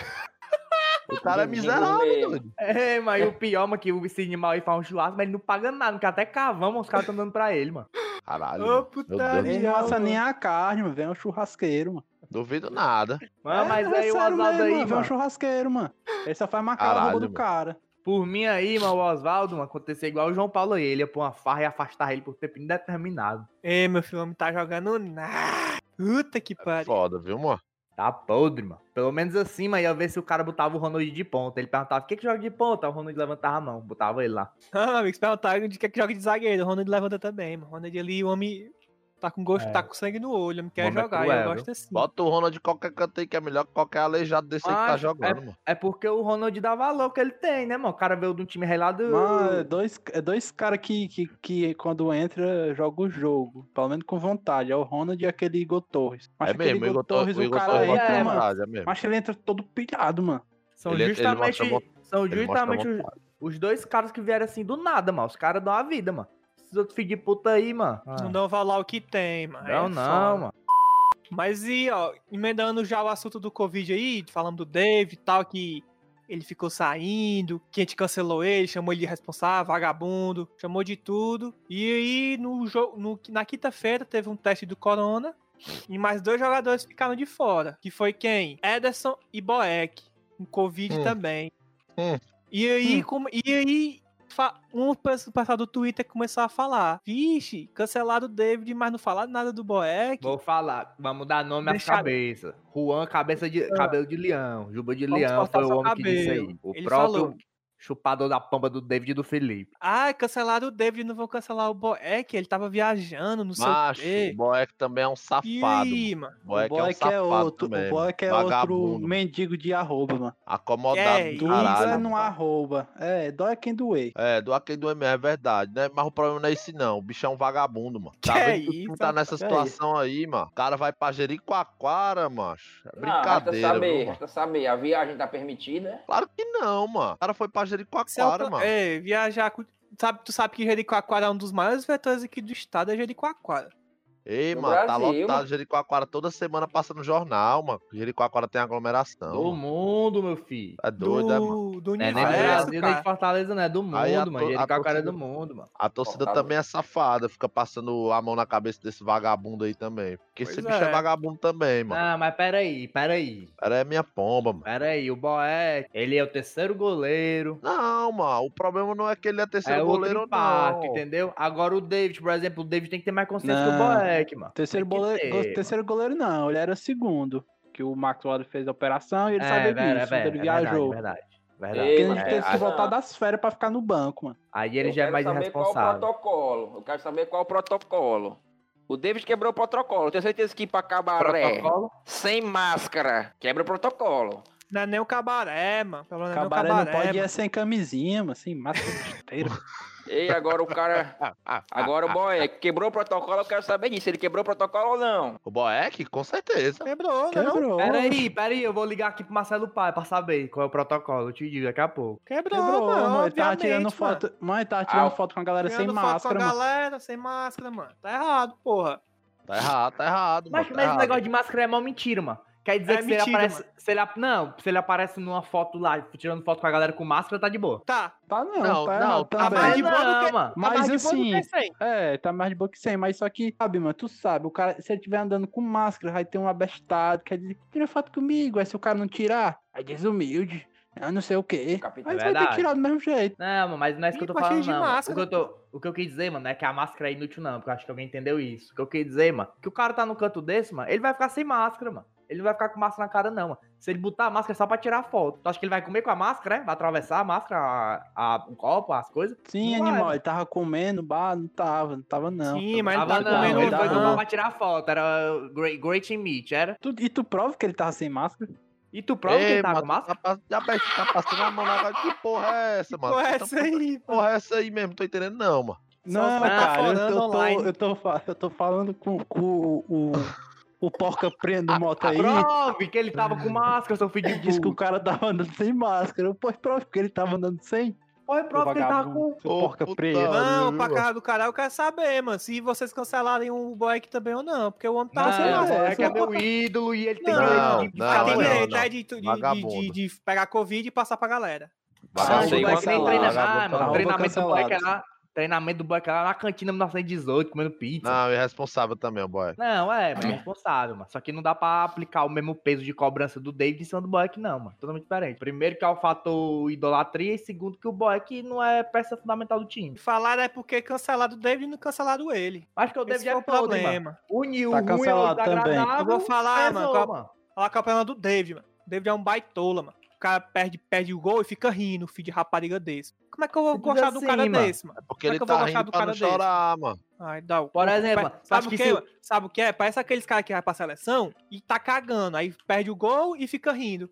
Speaker 5: O cara é miserável, doido.
Speaker 6: É, mas o pior, mano, que o animal aí faz um churrasco, mas ele não paga nada, não quer até carvão, mano, os caras tão dando pra ele, mano.
Speaker 5: Caralho,
Speaker 3: Ô,
Speaker 5: mano.
Speaker 3: putaria.
Speaker 4: Ele não assa
Speaker 3: mano.
Speaker 4: nem a carne, mano. Vem um churrasqueiro, mano.
Speaker 5: Duvido nada.
Speaker 6: Mano, mas
Speaker 4: É,
Speaker 6: aí o
Speaker 4: sério
Speaker 6: Oswaldo
Speaker 4: mesmo,
Speaker 6: aí,
Speaker 4: mano, Vem um
Speaker 6: mano.
Speaker 4: churrasqueiro, mano. Ele só faz roupa do
Speaker 5: mano.
Speaker 4: cara.
Speaker 6: Por mim aí, mano, o Oswaldo, mano, acontecer igual o João Paulo aí. Ele ia pôr uma farra e afastar ele por tempo indeterminado.
Speaker 3: Ei, meu filho, o homem tá jogando nada. Puta que pariu.
Speaker 5: Foda, viu, mano?
Speaker 6: Tá podre, mano. Pelo menos assim, mas ia ver se o cara botava o Ronald de ponta. Ele perguntava, o que que joga de ponta? O Ronald levantava a mão, botava ele lá.
Speaker 3: Ah, amigo, se perguntar de que que joga de zagueiro. O Ronald levanta também, mano. O Ronald ali, o homem tá com gosto,
Speaker 6: É.
Speaker 3: tá com sangue no olho. O homem quer
Speaker 6: é
Speaker 3: jogar, e
Speaker 6: cruel,
Speaker 3: eu gosto assim.
Speaker 5: Bota o Ronald de qualquer canto aí que é melhor que qualquer aleijado desse aí que tá
Speaker 6: Macho,
Speaker 5: jogando, mano.
Speaker 6: É porque o Ronald dá valor que ele tem, né, mano? O cara veio de um time relado.
Speaker 4: Mano, é dois, é dois caras que, que, que quando entra, joga o jogo. Pelo menos com vontade. É o Ronald e aquele Igor Torres. Mas
Speaker 5: É
Speaker 4: aquele
Speaker 5: mesmo, o
Speaker 4: Igor
Speaker 5: Torres, o
Speaker 4: o
Speaker 5: Igor
Speaker 4: cara
Speaker 5: Torres
Speaker 6: é,
Speaker 5: é
Speaker 4: mano.
Speaker 5: verdade, é mesmo.
Speaker 4: Mas ele entra todo pilhado, mano.
Speaker 6: São
Speaker 5: Ele- ele
Speaker 6: justamente,
Speaker 5: mostra
Speaker 6: são
Speaker 5: ele mostra
Speaker 6: justamente os, os dois caras que vieram assim do nada, mano. Os caras dão a vida, mano. Esses outros filhos de puta aí, mano.
Speaker 3: Não dão valor ao que tem, mano.
Speaker 6: Não,
Speaker 3: É
Speaker 6: não,
Speaker 3: foda.
Speaker 6: mano.
Speaker 3: Mas e, ó, emendando já o assunto do Covid aí, falando do David e tal, que ele ficou saindo, que a gente cancelou ele, chamou ele de responsável, vagabundo, chamou de tudo. E aí, no jogo, no- na quinta-feira, teve um teste do Corona. E mais dois jogadores ficaram de fora. Que foi quem? Ederson e Boeck. Com Covid
Speaker 5: Hum.
Speaker 3: também.
Speaker 5: Hum.
Speaker 3: E aí, como, e aí um pes- pessoal do Twitter começou a falar: Vixe, cancelaram o David, mas não falaram nada do Boeck.
Speaker 6: Vou falar, vamos dar nome às
Speaker 3: Deixaram-
Speaker 6: cabeças. Juan, cabeça de, cabelo de leão. Juba de
Speaker 3: Vamos
Speaker 6: leão foi o homem que disse
Speaker 3: cabelo.
Speaker 6: aí. O
Speaker 3: Ele
Speaker 6: próprio
Speaker 3: falou.
Speaker 6: Chupador da pomba do David e do Felipe.
Speaker 3: Ah, cancelaram o David, não vão cancelar o Boeck, ele tava viajando, não sei o quê.
Speaker 5: o Boeck também é um safado.
Speaker 3: aí,
Speaker 5: mano. O Boeck
Speaker 4: o
Speaker 5: é um
Speaker 4: é outro,
Speaker 5: também.
Speaker 4: o boy que é
Speaker 5: Vagabundo.
Speaker 4: outro mendigo de arroba, mano.
Speaker 5: Acomodado
Speaker 3: É
Speaker 5: do
Speaker 3: isso,
Speaker 4: Doer
Speaker 5: caralho.
Speaker 4: não arroba. É, dói quem doer.
Speaker 5: É, do aquele do MR, é verdade, né? Mas o problema não é esse, não. O bicho é um vagabundo, mano. Tá
Speaker 3: Que
Speaker 5: vendo que
Speaker 3: isso,
Speaker 5: tu tá nessa
Speaker 4: que
Speaker 5: situação aí, mano? O cara vai pra Jericoacoara, macho. É
Speaker 7: Não, resta
Speaker 5: brincadeira,
Speaker 7: saber,
Speaker 5: viu, mano?
Speaker 7: resta saber. A viagem tá permitida, é?
Speaker 5: Claro que não, mano. O cara foi pra Jericoacoara,
Speaker 3: tô-
Speaker 5: mano.
Speaker 3: É, viajar sabe, tu sabe que Jericoacoara é um dos maiores vetores aqui do estado, é Jericoacoara.
Speaker 5: Ei,
Speaker 7: No
Speaker 5: mano, tá
Speaker 7: Brasil,
Speaker 5: lotado
Speaker 7: mano.
Speaker 5: Jericoacoara toda semana passa no jornal, mano. Jericoacoara tem aglomeração.
Speaker 6: Do
Speaker 5: mano.
Speaker 6: mundo, meu filho.
Speaker 5: É doido, é, mano?
Speaker 3: Do, do
Speaker 6: Não é nem do
Speaker 3: universo,
Speaker 6: Brasil, nem de. Fortaleza, não é do mundo,
Speaker 5: Aí a
Speaker 6: mano. Jericoacoara é do mundo, mano.
Speaker 5: A torcida
Speaker 7: Fortaleza.
Speaker 5: também é safada, fica passando a mão na cabeça desse vagabundo aí também. Porque esse
Speaker 3: Pois
Speaker 5: bicho é
Speaker 3: é.
Speaker 5: vagabundo também, mano.
Speaker 6: Não, mas peraí, peraí.
Speaker 5: Era é minha pomba, mano.
Speaker 6: Peraí, o Boeck, ele é o terceiro goleiro.
Speaker 5: Não, mano, o problema não é que ele é terceiro
Speaker 6: é
Speaker 5: goleiro,
Speaker 6: outro impacto,
Speaker 5: não.
Speaker 6: entendeu? Agora o David, por exemplo, o David tem que ter mais consciência que o
Speaker 4: Não.
Speaker 6: Boeck, mano.
Speaker 4: Terceiro, goleiro,
Speaker 6: ter,
Speaker 4: go-
Speaker 6: mano.
Speaker 4: terceiro goleiro não, ele era segundo. Que o Max Waller fez a operação e ele
Speaker 6: É,
Speaker 4: sabia
Speaker 6: vera-
Speaker 4: disso,
Speaker 6: vera-
Speaker 4: ele
Speaker 6: é
Speaker 4: viajou.
Speaker 6: Verdade, verdade.
Speaker 4: Porque
Speaker 7: Ei,
Speaker 4: ele teve
Speaker 7: é,
Speaker 4: que
Speaker 7: ah,
Speaker 4: voltar
Speaker 7: não.
Speaker 4: das férias pra ficar no banco, mano.
Speaker 6: Aí ele
Speaker 7: Eu
Speaker 6: já é
Speaker 7: quero
Speaker 6: mais
Speaker 7: saber qual o protocolo. Eu quero saber qual o protocolo. O David quebrou o protocolo. Eu tenho certeza que ir pra cabaré
Speaker 6: Protocolo?
Speaker 7: sem máscara quebra o protocolo.
Speaker 3: Não é nem o cabaré, mano. Pelo menos não é nem o
Speaker 4: Cabaré
Speaker 3: cabaré.
Speaker 4: não pode ir
Speaker 3: mano.
Speaker 4: é sem camisinha, mano, sem máscara
Speaker 7: Ei, agora o cara. Agora o boy quebrou o protocolo, eu quero saber disso. Ele quebrou o protocolo ou não?
Speaker 5: O Boeck, com certeza.
Speaker 3: Quebrou, né?
Speaker 4: Quebrou.
Speaker 6: Peraí, peraí, eu vou ligar aqui pro Marcelo Pai pra saber qual é o protocolo. Eu te digo daqui a pouco.
Speaker 3: Quebrou,
Speaker 4: Quebrou,
Speaker 3: mano.
Speaker 4: mano. Ele tava
Speaker 3: obviamente,
Speaker 4: tirando foto. Mãe, tava tirando
Speaker 7: Ah,
Speaker 4: foto com a galera sem máscara,
Speaker 3: com a
Speaker 4: mano.
Speaker 3: galera, sem máscara, mano. Tá errado, porra.
Speaker 5: Tá errado, tá errado,
Speaker 6: Mas,
Speaker 5: mano. tá
Speaker 6: mas esse
Speaker 5: errado.
Speaker 6: negócio de máscara é mó mentira, mano. Quer dizer
Speaker 3: É
Speaker 6: que se
Speaker 3: mentira,
Speaker 6: ele aparece. Se ele, não, se ele aparece numa foto lá, tirando foto com a galera com máscara, tá de boa.
Speaker 3: Tá.
Speaker 4: Tá não,
Speaker 5: Não,
Speaker 4: tá
Speaker 5: não, tá
Speaker 4: também.
Speaker 3: mais de boa do
Speaker 6: não,
Speaker 3: que-
Speaker 6: mano.
Speaker 3: Tá
Speaker 4: Mas
Speaker 3: mais de boa do
Speaker 4: assim,
Speaker 3: que sem.
Speaker 4: É, tá mais de boa que sem, mas só que, sabe, mano, tu sabe, o cara, se ele estiver andando com máscara, vai ter um abestado, quer dizer, tira foto comigo, aí se o cara não tirar, aí desumilde, eu não sei o quê.
Speaker 7: Capitão.
Speaker 6: É
Speaker 4: vai ter que tirar do mesmo jeito.
Speaker 6: Não, mano, mas não é isso que eu tô falando, não. O
Speaker 3: máscara,
Speaker 6: que, eu tô, o que eu quis dizer, mano, não é que a máscara é inútil, não, porque eu acho que alguém entendeu isso. O que eu quis dizer, mano, que o cara tá no canto desse, mano, ele vai ficar sem máscara, mano. Ele não vai ficar com máscara na cara, não, mano. Se ele botar a máscara é só pra tirar foto. Tu acha que ele vai comer com a máscara, é? Vai atravessar a máscara, a, a- o copo, as coisas?
Speaker 4: Sim,
Speaker 6: Não vai,
Speaker 4: animal,
Speaker 6: mano.
Speaker 4: ele tava comendo, bah, não tava, não tava não.
Speaker 3: Sim, mas ele
Speaker 6: Tava
Speaker 3: tá
Speaker 6: não,
Speaker 3: comendo
Speaker 6: ele foi
Speaker 3: não.
Speaker 6: tomar pra tirar foto, era great, great meat, era?
Speaker 4: Tu- e tu prova que ele tava sem máscara?
Speaker 6: E tu prova que
Speaker 5: Ei,
Speaker 6: ele tava
Speaker 5: mano,
Speaker 6: com máscara?
Speaker 5: tá, já bem, tá passando a mão na cara. Que porra é essa, mano? Que
Speaker 3: essa aí,
Speaker 5: Que porra é essa aí mesmo? Tô entendendo, não, mano.
Speaker 3: Só
Speaker 4: Não,
Speaker 3: tá
Speaker 4: cara, eu,
Speaker 3: falando
Speaker 4: eu tô, eu, tô, eu tô falando com, com o, o, o porca prendo
Speaker 6: Ah,
Speaker 4: moto aí.
Speaker 6: Prove que ele tava com máscara, seu filho de
Speaker 4: Disse que o cara tava andando sem máscara. Pois prova que ele tava andando sem. Seu
Speaker 6: prova que ele tava com...
Speaker 5: Ô,
Speaker 4: porca
Speaker 5: puta.
Speaker 4: preta.
Speaker 3: Não, pra casa do caralho, eu quero saber, mano, se vocês cancelarem o boy aqui também ou não, porque o homem tava sem
Speaker 4: é,
Speaker 3: máscara.
Speaker 6: é que é
Speaker 4: só-
Speaker 6: meu ídolo e ele tem direito de-
Speaker 5: não,
Speaker 3: Tem direito
Speaker 5: não.
Speaker 3: é de, de, de,
Speaker 5: Vagabundo.
Speaker 3: de, de pegar Covid e passar pra galera.
Speaker 6: Ah,
Speaker 7: Vagabundo.
Speaker 6: o Boeck nem
Speaker 7: Vagabundo.
Speaker 6: treina
Speaker 5: Vagabundo
Speaker 6: mais,
Speaker 5: tá
Speaker 6: mano. O
Speaker 5: bom.
Speaker 6: treinamento do Boeck é lá. Treinamento do Boeck é lá na cantina 1918, comendo pizza.
Speaker 5: Não, irresponsável também, o boy.
Speaker 6: Não, é, mas é responsável, mano. Só que não dá pra aplicar o mesmo peso de cobrança do David em cima do Boeck, não, mano. Totalmente diferente. Primeiro que é o fator idolatria e segundo que o Boeck não é peça fundamental do time.
Speaker 3: Falaram é porque cancelaram o David e não cancelaram ele.
Speaker 6: Acho que o
Speaker 3: Esse
Speaker 6: David é
Speaker 3: o
Speaker 6: podre, mano.
Speaker 3: problema.
Speaker 6: Uniu
Speaker 4: Tá
Speaker 6: o ruim ao
Speaker 4: cancelado
Speaker 6: desagradável.
Speaker 3: Eu vou falar, mano,
Speaker 6: pesou,
Speaker 3: qual- Falar que é o problema do David, mano. O David é um baitola, mano. O cara perde, perde o gol e fica rindo, filho de rapariga desse. Como é que eu vou gostar do cara
Speaker 6: assim, mano.
Speaker 3: desse, mano?
Speaker 5: Porque
Speaker 3: Como é
Speaker 5: ele
Speaker 3: que eu vou
Speaker 5: tá
Speaker 3: gostar
Speaker 5: rindo
Speaker 3: do
Speaker 5: pra
Speaker 3: cara
Speaker 5: não
Speaker 3: desse?
Speaker 5: chorar, mano.
Speaker 3: Ai, dá o.
Speaker 6: Por exemplo,
Speaker 3: sabe o
Speaker 6: que
Speaker 3: que?
Speaker 6: se-?
Speaker 3: Sabe o que é? Parece aqueles caras que vai pra seleção e tá cagando. Aí perde o gol e fica rindo.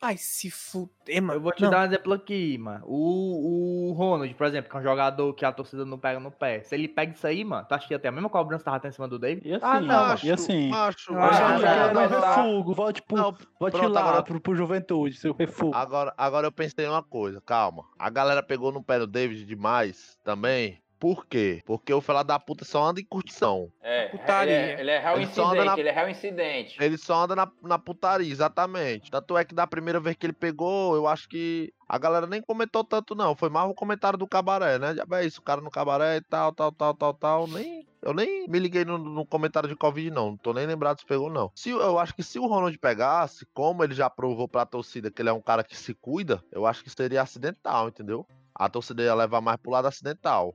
Speaker 3: Ai, se fuder, mano.
Speaker 6: Eu vou te
Speaker 3: Não.
Speaker 6: dar um exemplo aqui, mano. O, o Ronald, por exemplo, que é um jogador que a torcida não pega no pé. Se ele pega isso aí, mano, tu acha que ia ter a mesma cobrança que tava tendo em cima do David?
Speaker 4: E assim,
Speaker 6: Ah, não,
Speaker 4: mano, e assim.
Speaker 5: Macho,
Speaker 6: Ah,
Speaker 4: quero
Speaker 6: não,
Speaker 4: um
Speaker 7: não.
Speaker 4: refugo, volte, pro,
Speaker 5: Não,
Speaker 4: volte
Speaker 5: pronto,
Speaker 4: lá
Speaker 5: agora-
Speaker 4: pro, pro Juventude, seu refugo.
Speaker 5: Agora, agora eu pensei em uma coisa, calma. A galera pegou no pé do David demais também. Por quê? Porque o fela da puta só anda em curtição.
Speaker 7: É,
Speaker 3: Putaria.
Speaker 7: ele é, ele é réu
Speaker 5: Ele
Speaker 7: incidente,
Speaker 5: na-
Speaker 7: ele é réu incidente.
Speaker 5: Ele só anda na, na putaria, exatamente. Tanto é que da primeira vez que ele pegou, eu acho que a galera nem comentou tanto, não. Foi mais o comentário do cabaré, né? É isso, o cara no cabaré e tal, tal, tal, tal, tal. Nem, eu nem me liguei no, no comentário de Covid, não. Não tô nem lembrado se pegou, não. Se, eu acho que se o Ronald pegasse, como ele já provou pra torcida que ele é um cara que se cuida, eu acho que seria acidental, entendeu? A torcida ia levar mais pro lado acidental.